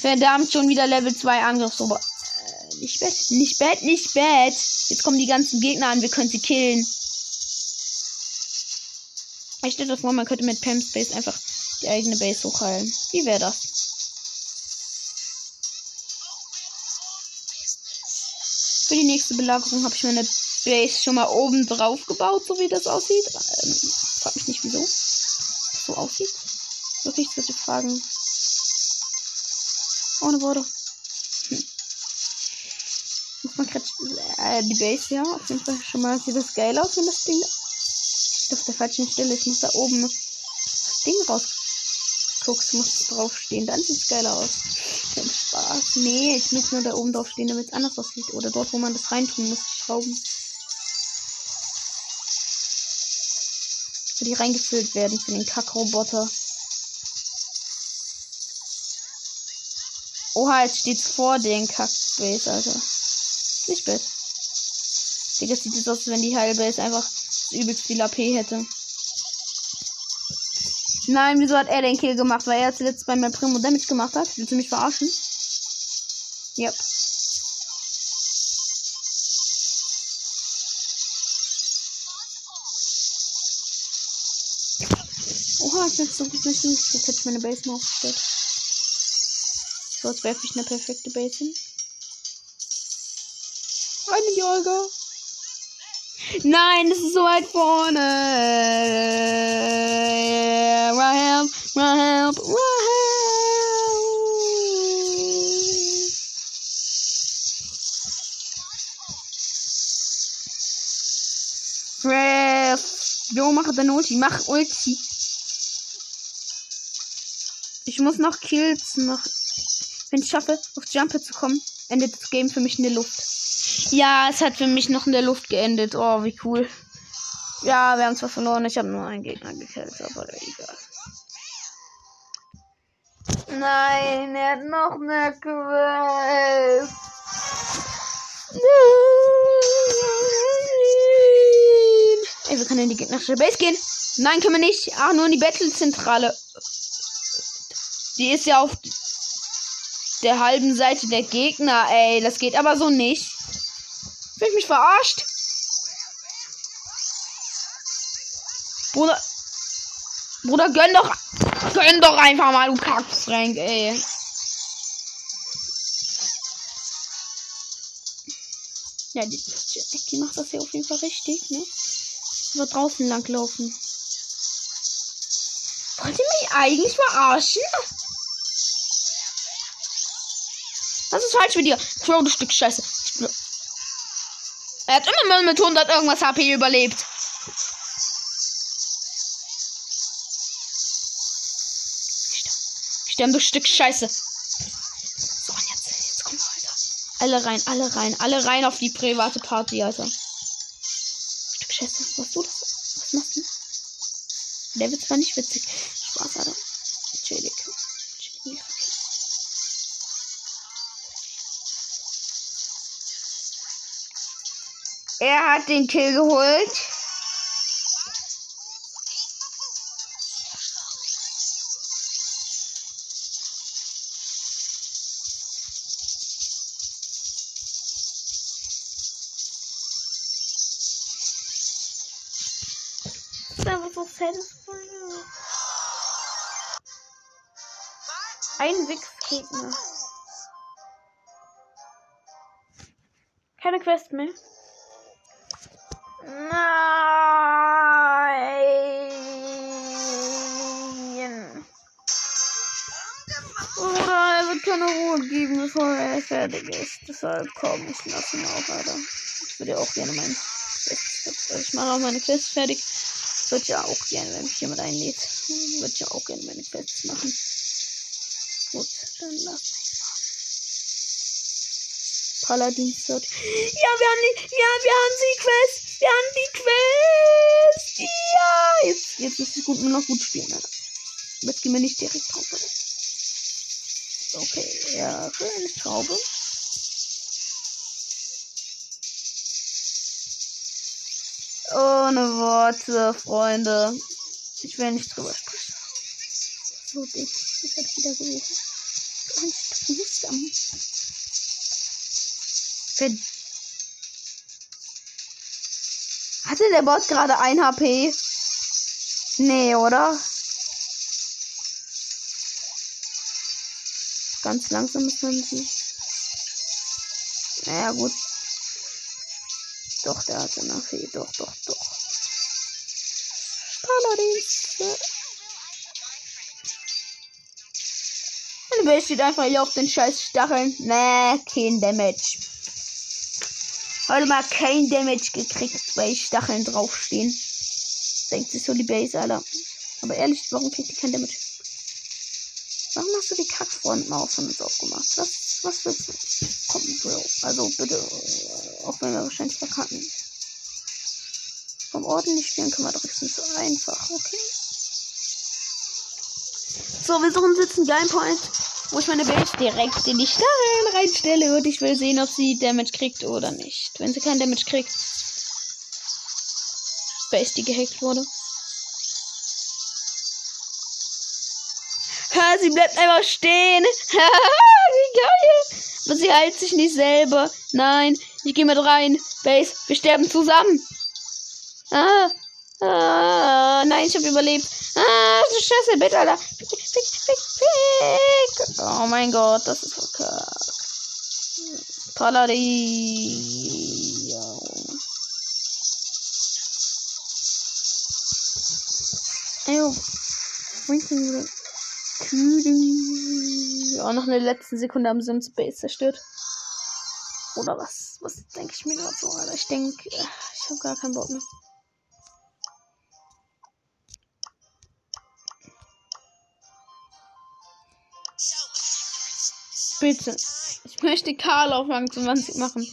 Verdammt, schon wieder Level 2 Angriff. So, äh, nicht bad, nicht bad, nicht bad. Jetzt kommen die ganzen Gegner an, wir können sie killen. Ich stelle vor, man könnte mit Pam Space einfach die eigene Base hochheilen. Wie wäre das? Für die nächste Belagerung habe ich meine Base schon mal oben drauf gebaut, so wie das aussieht. Ähm, frag mich nicht, wieso so aussieht. Wirklich, ich würde fragen. Ohne Worte. Hm. Muss man gerade äh, die Base, ja, auf jeden Fall schon mal sieht das geil aus, wenn das Ding. Auf der falschen Stelle, ich muss da oben das Ding raus. Guck's, muss draufstehen. Dann sieht's geiler aus. Kein Spaß. Nee, ich muss nur da oben drauf stehen, damit es anders aussieht. Oder dort, wo man das reintun muss, Schrauben. Wo die reingefüllt werden für den Kackroboter. Oha, jetzt steht's vor den Kackbase, Alter. Nicht bad. Digga, sieht es aus, wenn die Heilbase einfach übelst viel AP hätte. Nein, wieso hat er den Kill gemacht? Weil er zuletzt bei mir Primo Damage gemacht hat? Willst du mich verarschen? Yep. Oha, ich bin so gut nicht. Jetzt hätte ich meine Base mal aufgestellt. So, jetzt werfe ich eine perfekte Base hin. Eine Jorga. Nein, das ist so weit vorne. Rahel, Rahel, Rahel. Ref. Jo, mach deine Ulti. Mach Ulti. Ich muss noch Kills noch. Wenn ich schaffe, auf Jumper zu kommen, endet das Game für mich in der Luft. Ja, es hat für mich noch in der Luft geendet. Oh, wie cool. Ja, wir haben zwar verloren, ich habe nur einen Gegner gekillt, aber egal. Nein, er hat noch eine Quest. Nein. Ey, wir können in die gegnerische Base gehen. Nein, können wir nicht. Ach, nur in die Battle-Zentrale. Die ist ja auf der halben Seite der Gegner, ey. Das geht aber so nicht. Fühl ich mich verarscht? Bruder. Bruder, gönn doch. Gönn doch einfach mal, du Kackfrank, ey. Ja, die, die macht das hier auf jeden Fall richtig, ne? Aber draußen lang laufen. Wollt ihr mich eigentlich verarschen? Was ist falsch mit dir? Crow, du Stück Scheiße. Er hat immer mal mit 100 irgendwas HP überlebt. Sterben, du Stück Scheiße. So, und jetzt, jetzt kommen wir, Alter. Alle rein, alle rein, alle rein auf die private Party, Alter. Stück Scheiße, was du das? Was machst du? Der wird zwar nicht witzig. Er hat den Kill geholt. Das ist gerne. Also ich mache auch meine Quest fertig. Würde ja auch gerne, wenn mich jemand einlädt. Würde ich ja auch gerne meine Quests machen. Gut, dann lass mich. Paladin Sword. Ja, wir haben die, ja, wir haben die Quest. Wir haben die Quest. Ja, jetzt, jetzt ist es gut, nur noch gut spielen. Alter. Jetzt gehen wir nicht direkt drauf, oder? Okay, ja, eine Schraube. Ohne Worte, Freunde. Ich will nicht drüber sprechen. So dick. Ich hab wieder gerufen. Ganz. Ver Hatte der Bot gerade ein HP? Nee, oder? Ganz langsam ist man sie. Naja, gut. Doch, der hatte eine HP. Doch, doch, doch. Paladins. Meine Base steht einfach hier auf den scheiß Stacheln. Nee, kein Damage. Heute mal kein Damage gekriegt, weil Stacheln draufstehen. Denkt sich so die Base, Alter. Aber ehrlich, warum kriegt die kein Damage? hast du die Kackfrontmaus von uns aufgemacht? Was, was willst du? Komm, Bro. Also bitte, auch wenn wir wahrscheinlich verkacken. Vom ordentlich spielen können wir doch nicht so einfach, okay? So, wir suchen jetzt einen Game Point, wo ich meine Base direkt in die Stacheln reinstelle und ich will sehen, ob sie Damage kriegt oder nicht. Wenn sie kein Damage kriegt, Base, die gehackt wurde. Ha, sie bleibt einfach stehen. Wie geil. Aber sie heilt sich nicht selber. Nein, ich gehe mit rein. Base, wir sterben zusammen. Ah, ah, nein, ich habe überlebt. Ah, scheiße, bitte, Alter. Fick, fick, fick, fick. Oh mein Gott, das ist verkackt. Paladin. Ew. Ja, noch in der letzten Sekunde sie uns Base zerstört. Oder was? Was denke ich mir gerade so, Alter? Ich denke, ich habe gar keinen Bock mehr. Bitte. Ich möchte Karl auf Rang 20 machen.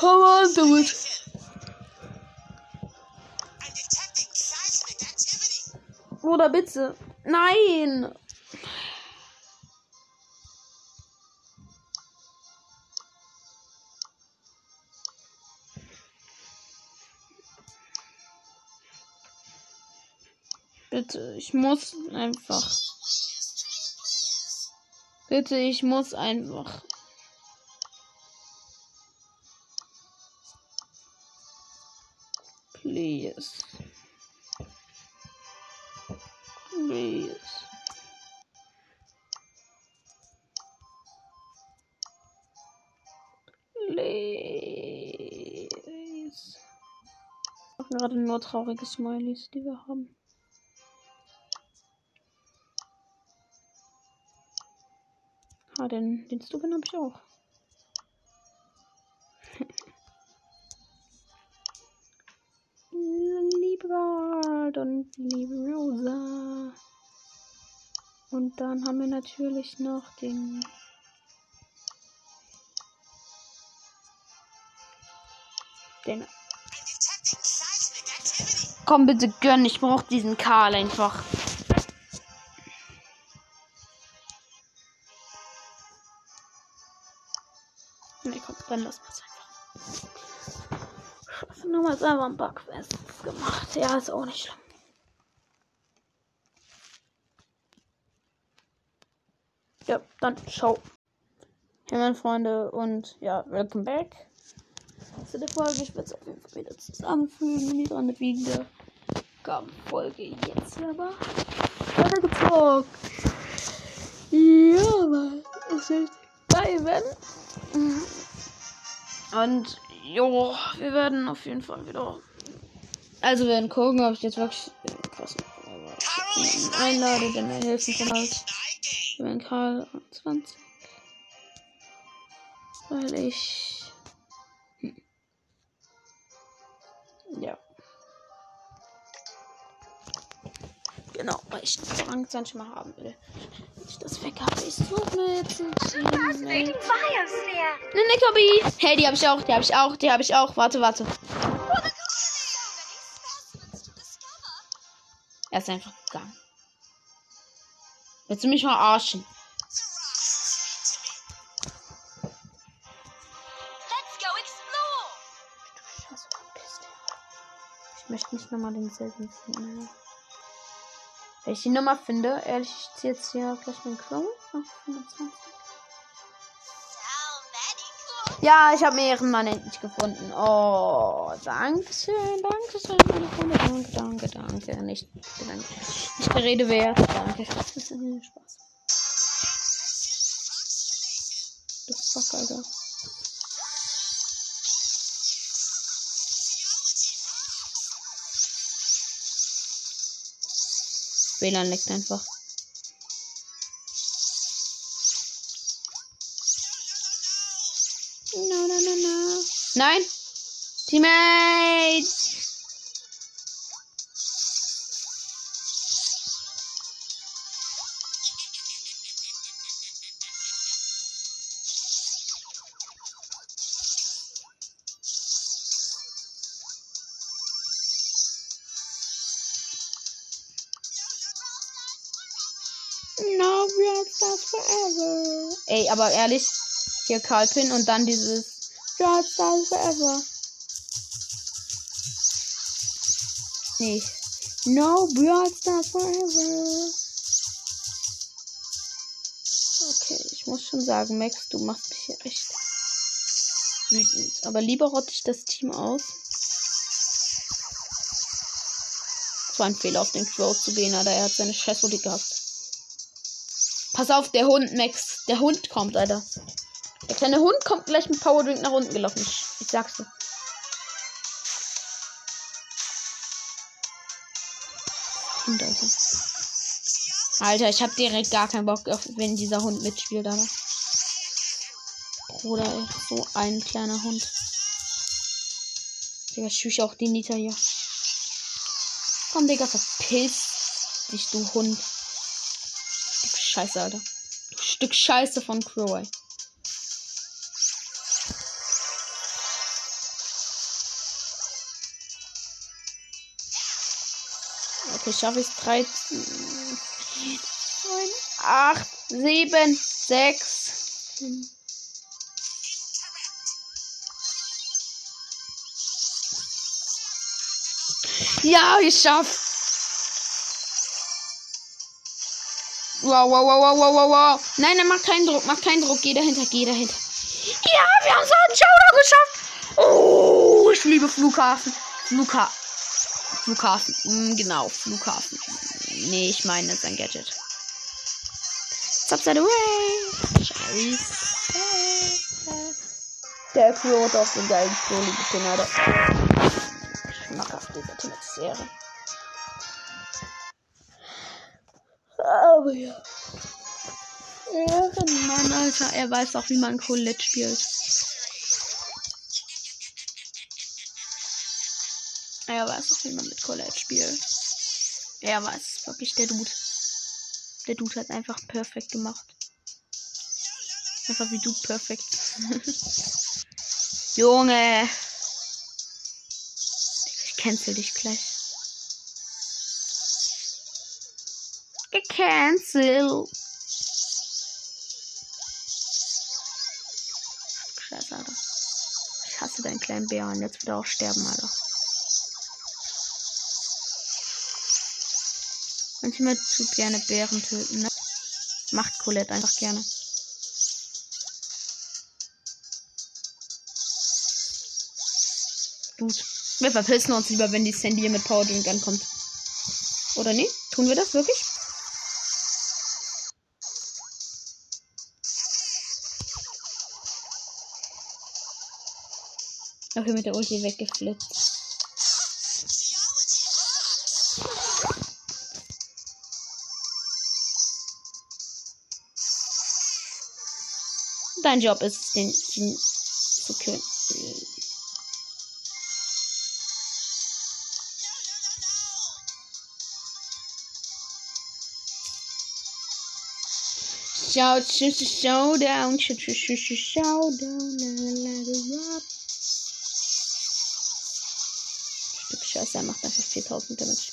Come on, do it. Oder bitte. Nein. Bitte, ich muss einfach. Bitte, ich muss einfach. Please. Please. Please. Gerade nur traurige Smileys, die wir haben. Ah, den, den Stuben habe ich auch. liebe Gold und liebe Rosa. Und dann haben wir natürlich noch den. Den. Komm bitte gönn, ich brauch diesen Karl einfach. Lassen wir es einfach. Scheiße, nochmal selber ein Bugfest gemacht. Ja, ist auch nicht schlimm. Ja, dann ciao. Hey, meine Freunde, und ja, welcome back zu der Folge. Ich werde es auf jeden Fall wieder zusammenfügen die dran wiegende Folge jetzt aber weitergezockt. Ja, Mann. Es wird geil werden. Und jo, wir werden auf jeden Fall wieder. Also wir werden gucken, ob ich jetzt wirklich krass einlade, denn er hilft mir game. Wir werden Karl 20. Weil ich. Genau, weil ich Rang 20 mal haben will. Wenn ich das weg habe, ich suche mir jetzt ein Team. Fascinating biosphere. Ne, ne. Hey, die habe ich auch, die habe ich auch, die habe ich auch. Warte, warte. Er ist einfach gegangen. Willst du mich verarschen? Ich möchte nicht nochmal denselben finden. Wenn ich die Nummer finde, ehrlich, ich ziehe jetzt hier gleich meinen Crow. Ach, 25. So very cool. Ja, ich habe mir ihren Mann endlich gefunden. Oh, danke schön, danke schön, meine Freunde. Danke, danke, danke. Nicht, danke. Der Rede wert. Danke. Das ist ein Spaß. Das fuck, Alter. WLAN leckt einfach. No, no, no, no. Nein! Teammate! Aber ehrlich, hier Karl Pin und dann dieses Stars forever. Nee. No, Stars forever. Okay, ich muss schon sagen, Max, du machst mich hier echt wütend. Aber lieber rotte ich das Team aus. Es war ein Fehler, auf den Crow zu gehen, aber er hat seine Scheißhulli gehabt. Pass auf, der Hund, Max. Der Hund kommt, Alter. Der kleine Hund kommt gleich mit Power Drink nach unten gelaufen. Ich, ich sag's dir. Hund, Alter. Alter, ich hab direkt gar keinen Bock, wenn dieser Hund mitspielt, Alter. Bruder, ey, so ein kleiner Hund. Digga, schüch auch die Nita hier. Komm, Digga, verpiss dich, du Hund. Scheiße, Alter. Stück Scheiße von Crow. Okay, schaffe ich 13, 9, 8, 7, 6. Ja, geschafft. Wow, wow, wow, wow, wow, wow, wow. Nein, nein, mach keinen Druck, mach keinen Druck. Geh dahinter, geh dahinter. Ja, wir haben so einen Showdown geschafft. Oh, ich liebe Flughafen. Flugha Flughafen. Mm, genau, Flughafen. Nee, ich meine sein Gadget. Subside away. Scheiße. Der Crew hat auch den geilen liebe Kinder. Schmackhaft, dieser Team Aber ja. Ehrenmann, Alter. Er weiß auch, wie man Colette spielt. Er weiß auch, wie man mit Colette spielt. Er weiß wirklich, der Dude. Der Dude hat einfach perfekt gemacht. Einfach wie du perfekt. Junge. Ich cancel dich gleich. Gecancelt. Scheiße, Alter. Ich hasse deinen kleinen Bären. Jetzt wird er auch sterben, Alter. Manchmal tut gerne Bären töten, ne? Macht Colette einfach gerne. Gut. Wir verpissen uns lieber, wenn die Sandy mit Power Drink ankommt. Oder nee? Tun wir das wirklich? Okay, mit der Ulti weggeflitzt. Dein Job ist es, den, den zu killen. Shout, sh sh showdown, sh sh sh sh showdown, let it rock. Scheiße, er macht einfach 4000 Damage.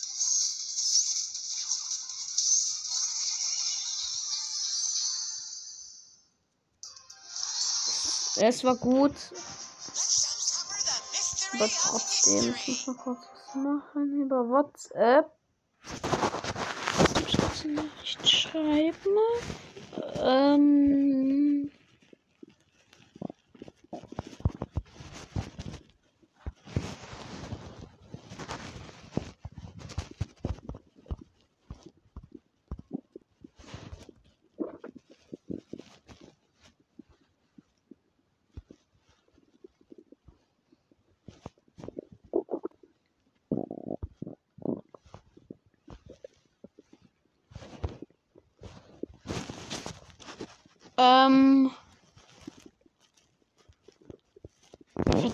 Es war gut, aber trotzdem, muss noch kurz was machen über WhatsApp. Ich schreiben. Ähm.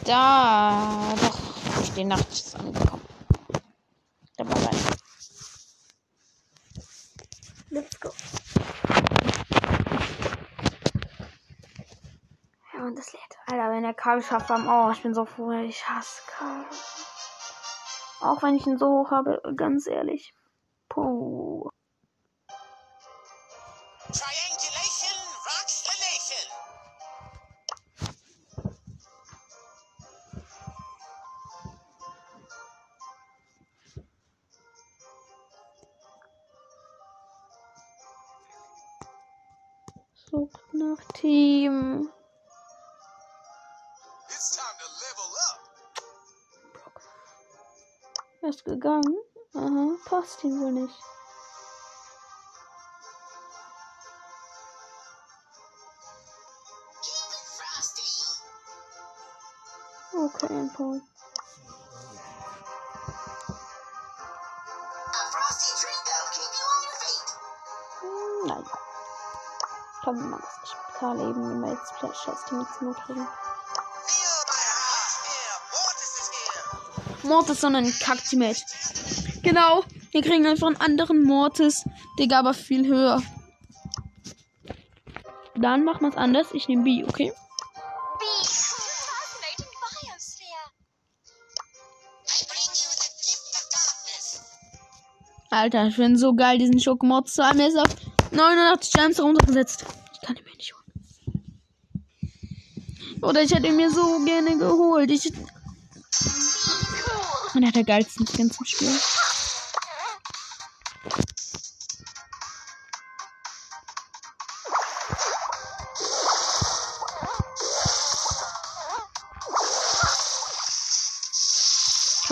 Da. Doch. Die Nacht ist angekommen. Da war rein. Let's go. Ja, und das lädt. Alter, wenn der Karl schafft am. Oh, ich bin so froh. Ich hasse Karl. Auch wenn ich ihn so hoch habe, ganz ehrlich. Puh. Passt ihm wohl nicht. Okay, ein Paul. Hm, Nein. Komm, wir machen das Spital eben, wenn wir jetzt vielleicht scheiß Teammates nur kriegen. Feel my heart here. Mortis is here. Mortis, sondern ein Kack-Teammate. Genau, wir kriegen einfach einen anderen Mortis, Digga, aber viel höher. Dann machen wir es anders. Ich nehme B, okay? Alter, ich finde so geil, diesen Schokomord zu haben. Er ist auf 89 Gems runtergesetzt. Ich kann ihn mir nicht holen. Oder ich hätte ihn mir so gerne geholt. Ich. Und er hat der geilsten Skins im Spiel.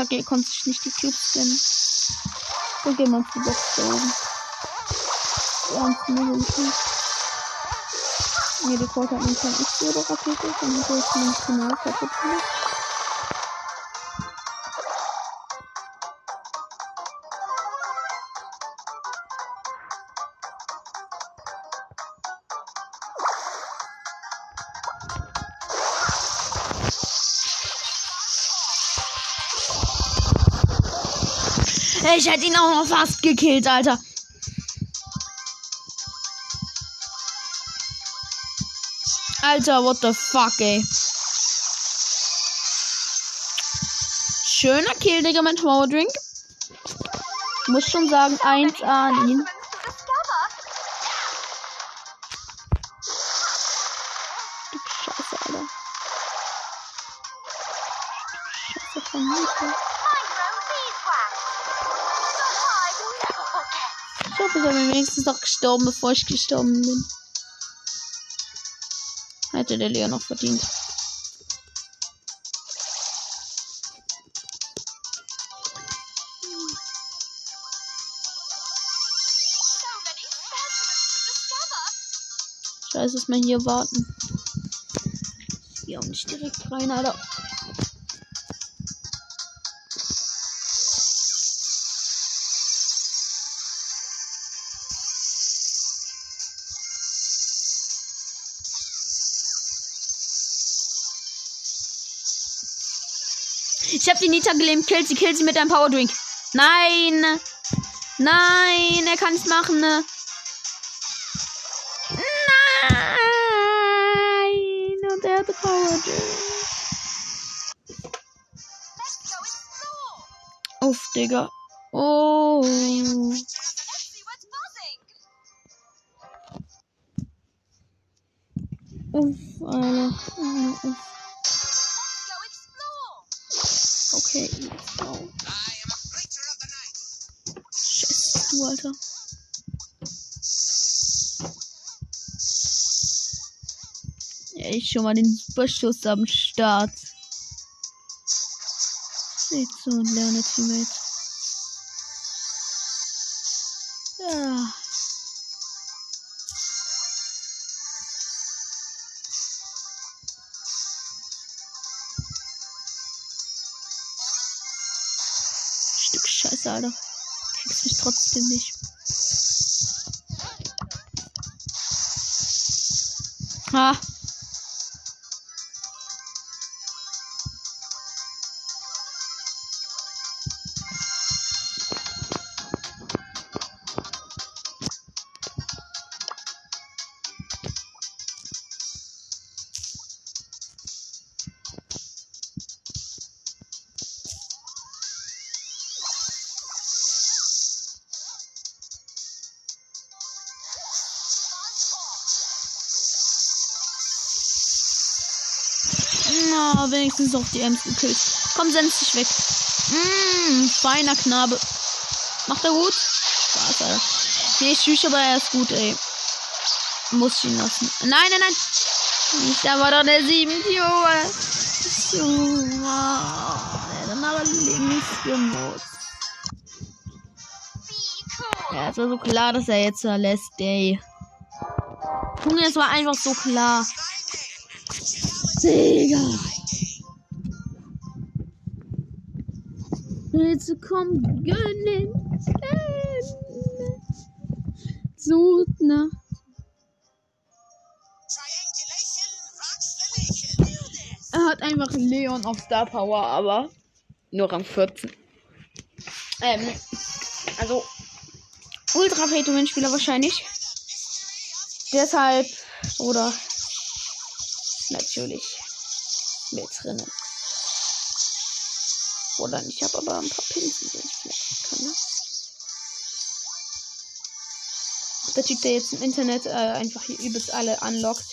Kacke, ihr konntet nicht die Cubes scannen. Uns die Box da oben. Ernst, mir hilft nicht. Nee, die Quote hat nämlich schon ich so der Rakete. Hole ich nämlich genau kaputt gemacht. Ich hätte ihn auch noch fast gekillt, Alter. Alter, what the fuck, ey. Schöner Kill, Digga, mit Power Drink. Muss schon sagen, 1 an ihn. Noch gestorben, bevor ich gestorben bin. Hätte der Leon noch verdient. Scheiße, ist mal hier warten. Ja, und nicht direkt rein, Alter. Ich hab die Nita gelähmt. Kill sie, kill sie mit einem Power Drink. Nein! Nein, er kann es machen. ne? Nein! Und er hatte Power Drink. Let's go explore. Uff, Digga. Oh. Uff, Alter. Schon mal den Superschuss am Start. Seht so und lerne Teammate. Ja. Stück Scheiße, Alter. Kriegst mich trotzdem nicht. Ha. Wenigstens auch die Ems gekillt. Komm, senz dich weg. Mmm, feiner Knabe. Macht er gut? Spaß, Alter. Nee, schüch, aber er ist gut, ey. Muss ich ihn lassen. Nein, nein, nein. Nicht, da war doch der 7 Junge. So, ah, dann aber links gemusst. Ja, es war so klar, dass er jetzt verlässt, ey. Junge, es war einfach so klar. Digga. Jetzt kommt gönnen. gönnen. Sucht. Er hat einfach Leon auf Star Power, aber nur Rang 14. Ähm, also Ultra Pay Spieler wahrscheinlich. Deshalb, oder natürlich mit drinnen. Nicht, ich habe aber ein paar Pinsen, die ich vielleicht kann, ne? Der Typ, der jetzt im Internet äh, einfach hier übelst alle unlockt,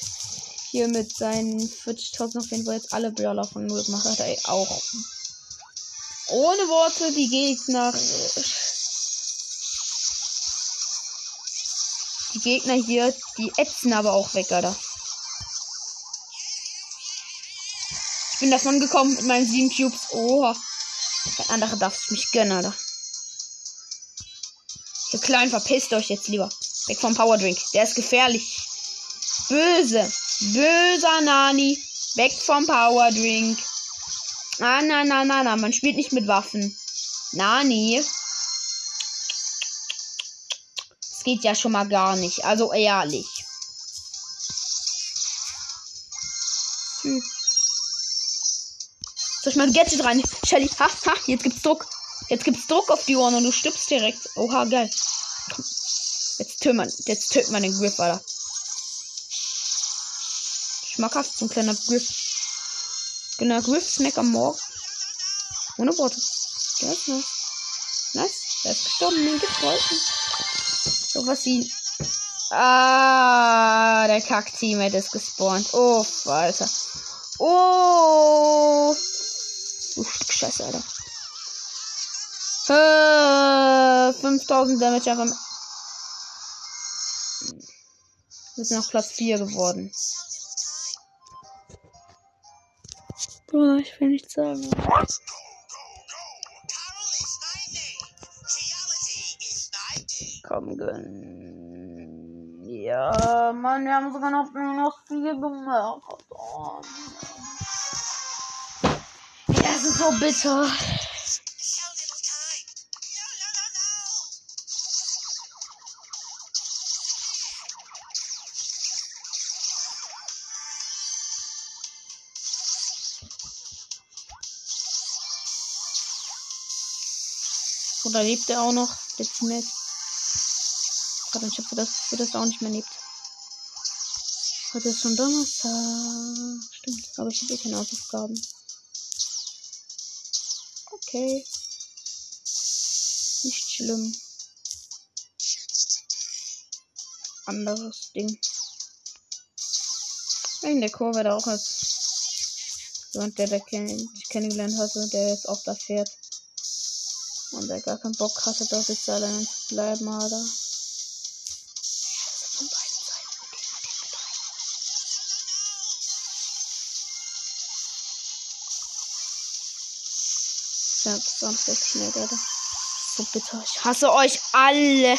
hier mit seinen 40.000 auf jeden Fall jetzt alle Brawler von Null gemacht hat, ey, auch ohne Worte die Gegner. Die Gegner hier, die ätzen aber auch weg, Alter. Ich bin davon gekommen mit meinen sieben Cubes. Oha. Der andere darf es mich gönnen, Alter. Ihr Kleinen, verpisst euch jetzt lieber. Weg vom Power Drink. Der ist gefährlich. Böse. Böser Nani. Weg vom Power Drink. Ah, na, na, na, na. Man spielt nicht mit Waffen. Nani. Das geht ja schon mal gar nicht. Also ehrlich. Hm. Soll ich mal ein Gadget rein? Shelly, ha, ha, jetzt gibt's Druck. Jetzt gibt's Druck auf die Ohren und du stirbst direkt. Oha, geil. Jetzt töten wir, jetzt töten wir den Griff, Alter. Schmackhaft, so ein kleiner Griff. Genau, Griff, Snack am Morgen. Ohne Worte. Der ist nice. Nice. Der ist gestorben, den gefreut. So was wie. Ah, der Kack-Teammate ist gespawnt. Oh, Alter. Oh. Du Scheiße, Alter. Äh, 5000 Damage einfach. Wir sind auf Platz 4 geworden. Bruder, ich will nichts sagen. Komm, gönn. Ja, Mann, wir haben sogar noch, noch vier gemacht. Oh, so bitter. Oder lebt er auch noch? Der Teammate. Warte, ich hoffe, dass wir das auch nicht mehr lebt. Heute ist schon Donnerstag. Stimmt, aber ich habe eh keine Hausaufgaben. Okay. Nicht schlimm. Anderes Ding. In der Kurve da auch als jemand, der da kenn kennengelernt hatte, der jetzt auch da fährt. Und der gar keinen Bock hatte, dort jetzt allein zu bleiben, Alter. War noch sehr schnell, Alter. So bitter. Ich hasse euch alle.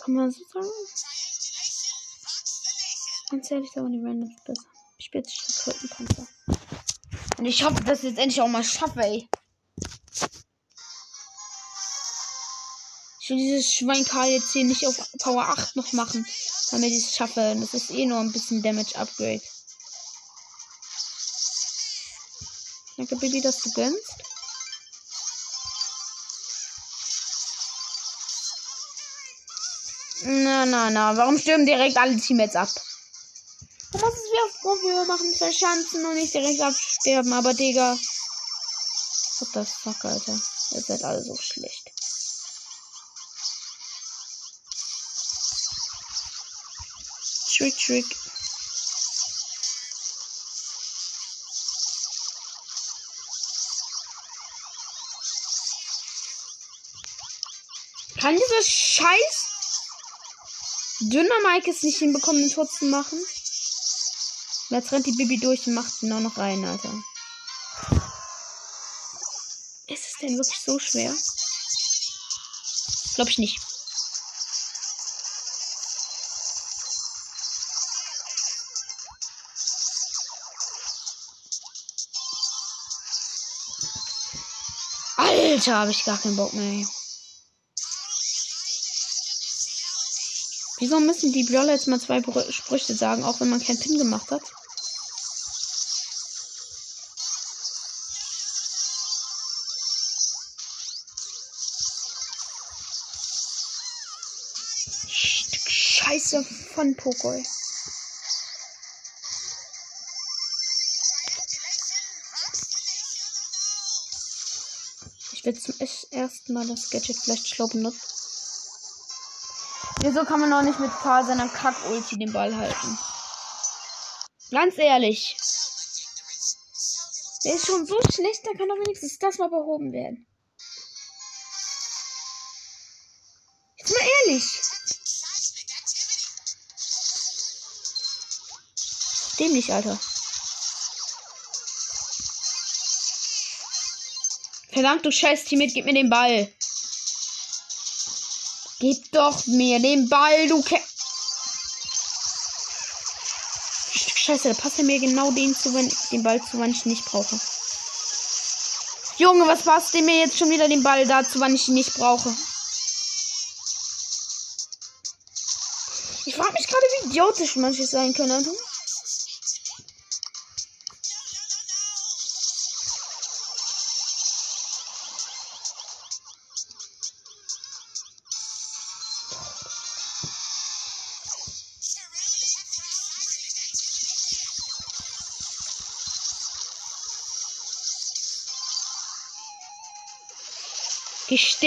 Kann man so sagen? Ganz ehrlich, aber die Random ist besser. Ich spiele jetzt Schildkrötenpanzer. Und ich hoffe, dass ich jetzt endlich auch mal schaffe, ey. Ich will dieses Schwein Karl jetzt hier nicht auf Power 8 noch machen, damit ich es schaffe. Das ist eh nur ein bisschen Damage Upgrade. Danke, Baby, dass du gönnst. Na, na, na. Warum stürmen direkt alle Teammates ab? Das ist wie auf Profil machen, verschanzen und nicht direkt absterben. Aber Digga. What the fuck, Alter. Ihr seid alle so schlecht. Trick, Trick. Kann dieser Scheiß dünner Mike es nicht hinbekommen, den Tor zu machen? Jetzt rennt die Bibi durch und macht ihn auch noch rein, Alter. Ist es denn wirklich so schwer? Glaube ich nicht. Alter, habe ich gar keinen Bock mehr. Wieso müssen die Brawler jetzt mal zwei Sprüche sagen, auch wenn man keinen Pin gemacht hat? Scheiße von Pokoi. Ich werde zum ersten Mal das Gadget vielleicht schlau benutzen. Wieso kann man noch nicht mit Karl seiner Kack-Ulti den Ball halten? Ganz ehrlich. Der ist schon so schlecht, da kann doch wenigstens das mal behoben werden. Jetzt mal ehrlich. Dämlich, Alter. Verdammt, du scheiß Teammate, gib mir den Ball. Gib doch mir den Ball, du Ke Scheiße, da passt er mir genau den zu, wenn den Ball zu, wann ich ihn nicht brauche. Junge, was passt dem mir jetzt schon wieder den Ball dazu, wann ich ihn nicht brauche? Ich frage mich gerade, wie idiotisch manche sein können.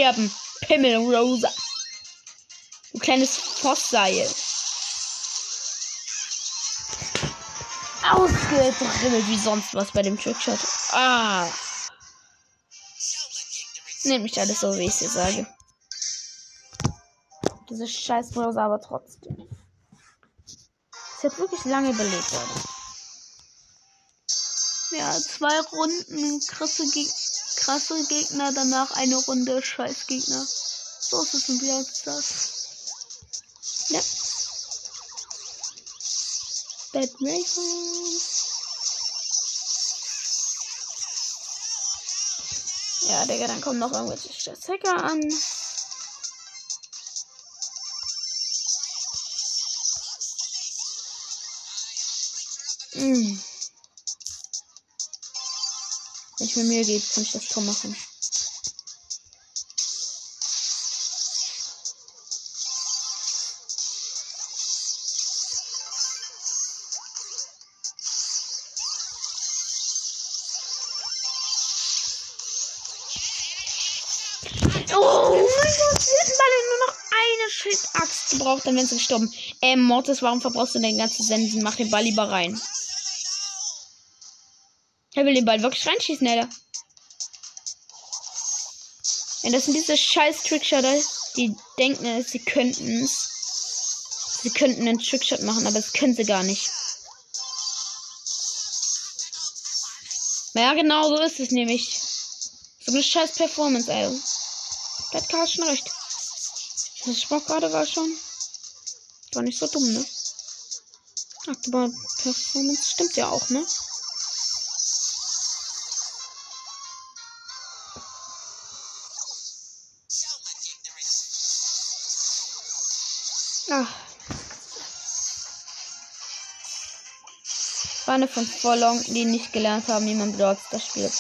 Sterben, Pimmel Rosa. Du kleines Vossseil. Ausgedribbelt wie sonst was bei dem Trickshot. Ah. Nehmt mich alles so, wie ich es dir sage. Diese scheiß Rosa aber trotzdem. Es hat wirklich lange überlegt, Leute. Ja, zwei Runden krasse, Geg krasse Gegner, danach eine Runde scheiß Gegner. So ist es ein Brawl Stars. Ja. Bad Raycons. Ja, Digga, dann kommen noch irgendwelche Hacker an. Mm. Wenn ich mir Mühe gebe, kann ich das Tor machen. Oh gebraucht, dann wären sie gestorben. Ähm, Mortis, warum verbrauchst du den ganzen Sensen? Mach den Ball lieber rein. Er will den Ball wirklich reinschießen, Alter. Ja, das sind diese scheiß Trickshotter, die denken, sie könnten. Sie könnten einen Trickshot machen, aber das können sie gar nicht. Ja, genau so ist es nämlich. So eine scheiß Performance, ey. Da hat Karl schon recht. Das Spruch gerade war schon. War nicht so dumm, ne? Aber Performance stimmt ja auch, ne? Eine von Vorlong, die nicht gelernt haben, wie man Brawl Stars spielt.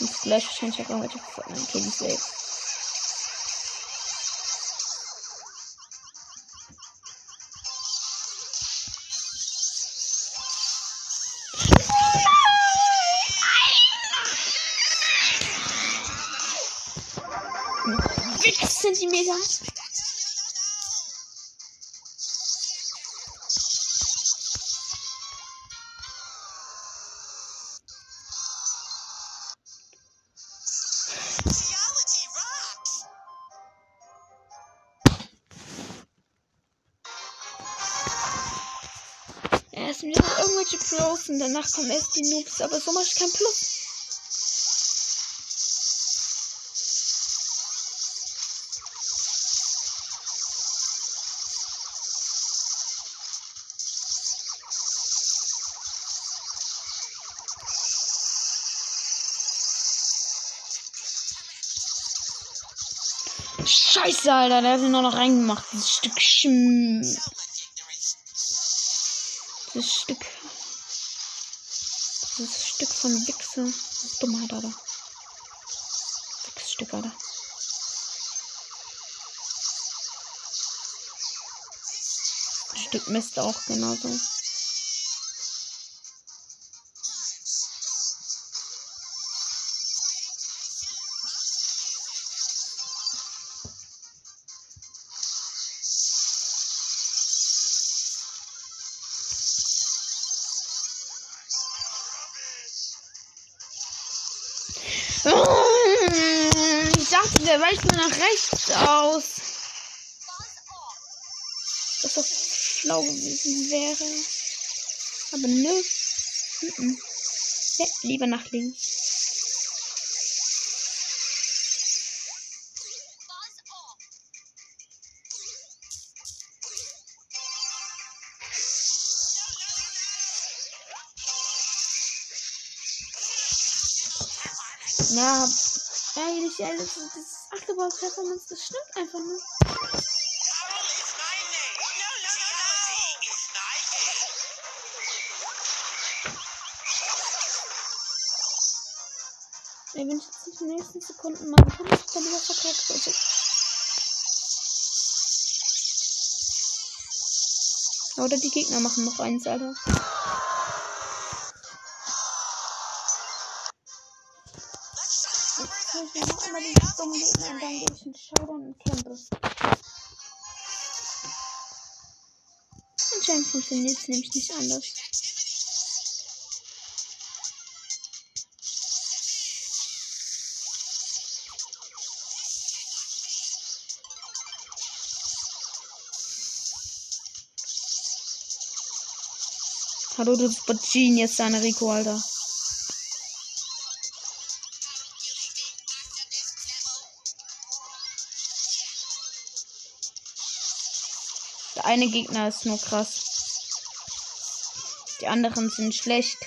Und gleich wahrscheinlich auch irgendwelche Fortnite-Kiddies sehen. Zentimeter. Und danach kommen erst die Noobs, aber so mache ich kein Plus. Scheiße, Alter, der hat ihn nur noch reingemacht. Dieses Stück Schm. Dieses Stück. Dieses Stück von Wichse. Dummheit, Alter. Wichsstück, Alter. Stück Mist auch genauso. Aus. Das doch schlau gewesen wäre. Aber nö. Mhm. Ja, lieber nach links. Ja, eigentlich, ja, das, das Achterball Pfefferminz, das stimmt einfach nicht. Ey, wenn ich jetzt nicht den nächsten Sekunden mal komme, ich dann wieder verkackt. Also. Oder die Gegner machen noch eins, Alter. Ich mir noch einmal die dummen Gegner und dann gehe ich in Showdown und campe. Anscheinend funktioniert es nämlich nicht anders. Hallo, du Spot Genius, deine Rico, Alter. Eine Gegner ist nur krass. Die anderen sind schlecht.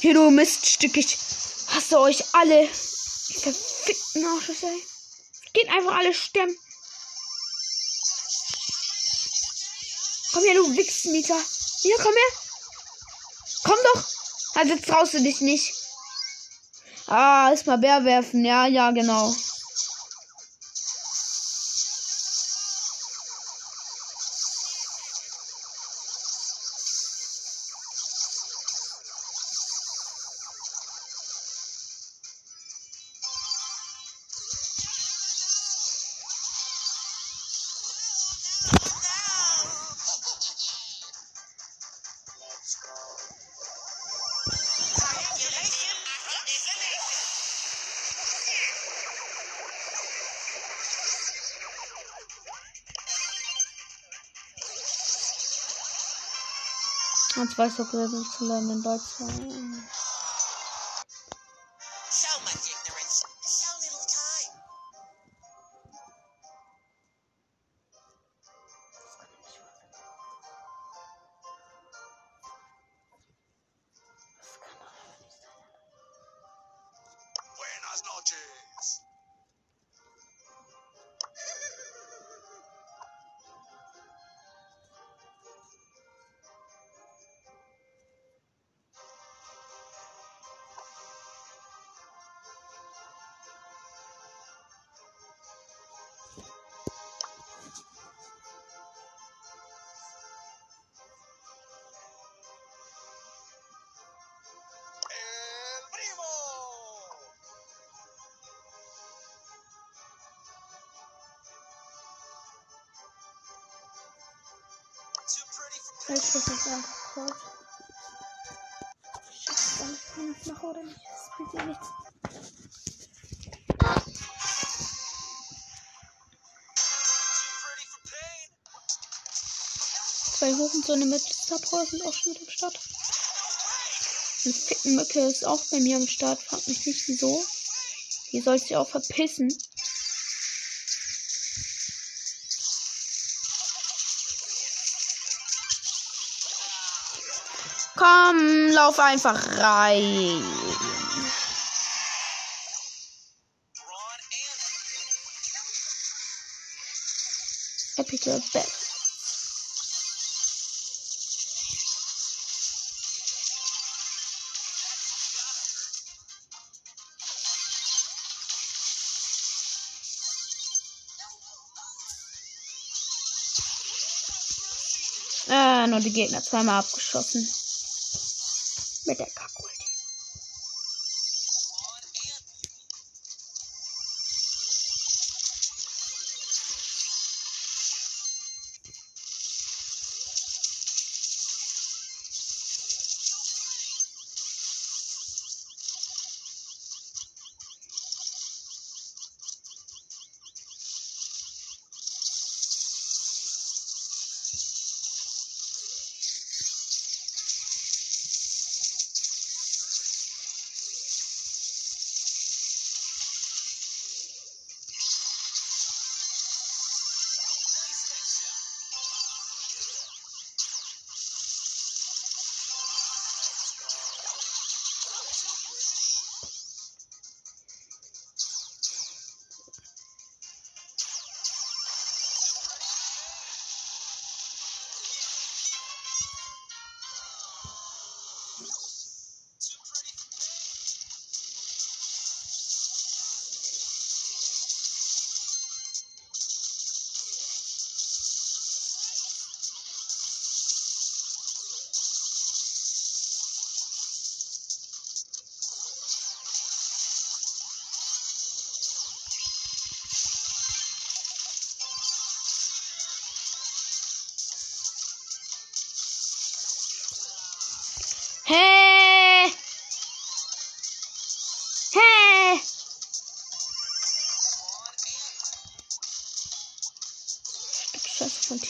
Hier, du Miststück, ich hasse euch alle. Die verfickten Arschlöcher. Geht einfach alle stemmen. Komm her, du Wichsmieter. Hier, komm her. Komm doch. Also traust du dich nicht. Ah, erstmal Bär werfen. Ja, ja, genau. zwei Socken, 15 Diamond Ball 2. Hurensöhne mit Star Power sind auch schon wieder am Start. Eine ficken Mücke ist auch bei mir am Start. Fragt mich nicht wieso. Die soll sich auch verpissen. Komm, lauf einfach rein. Epical Best. Ah, nur die Gegner zweimal abgeschossen. Mit der Kackulti.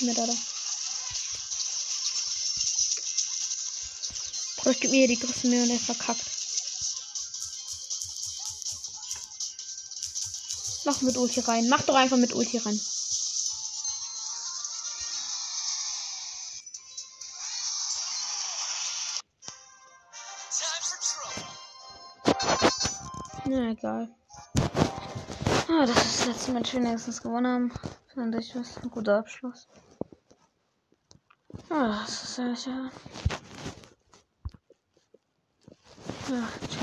Von Team da. Bruder, ich geb mir die mehr und er verkackt. Mach mit Ulti rein. Mach doch einfach mit Ulti rein. Na egal. Ah, das ist das letzte Match, wenigstens gewonnen haben. Fand ich was. Ein guter Abschluss. Ah, das ist ja. Ja, ciao.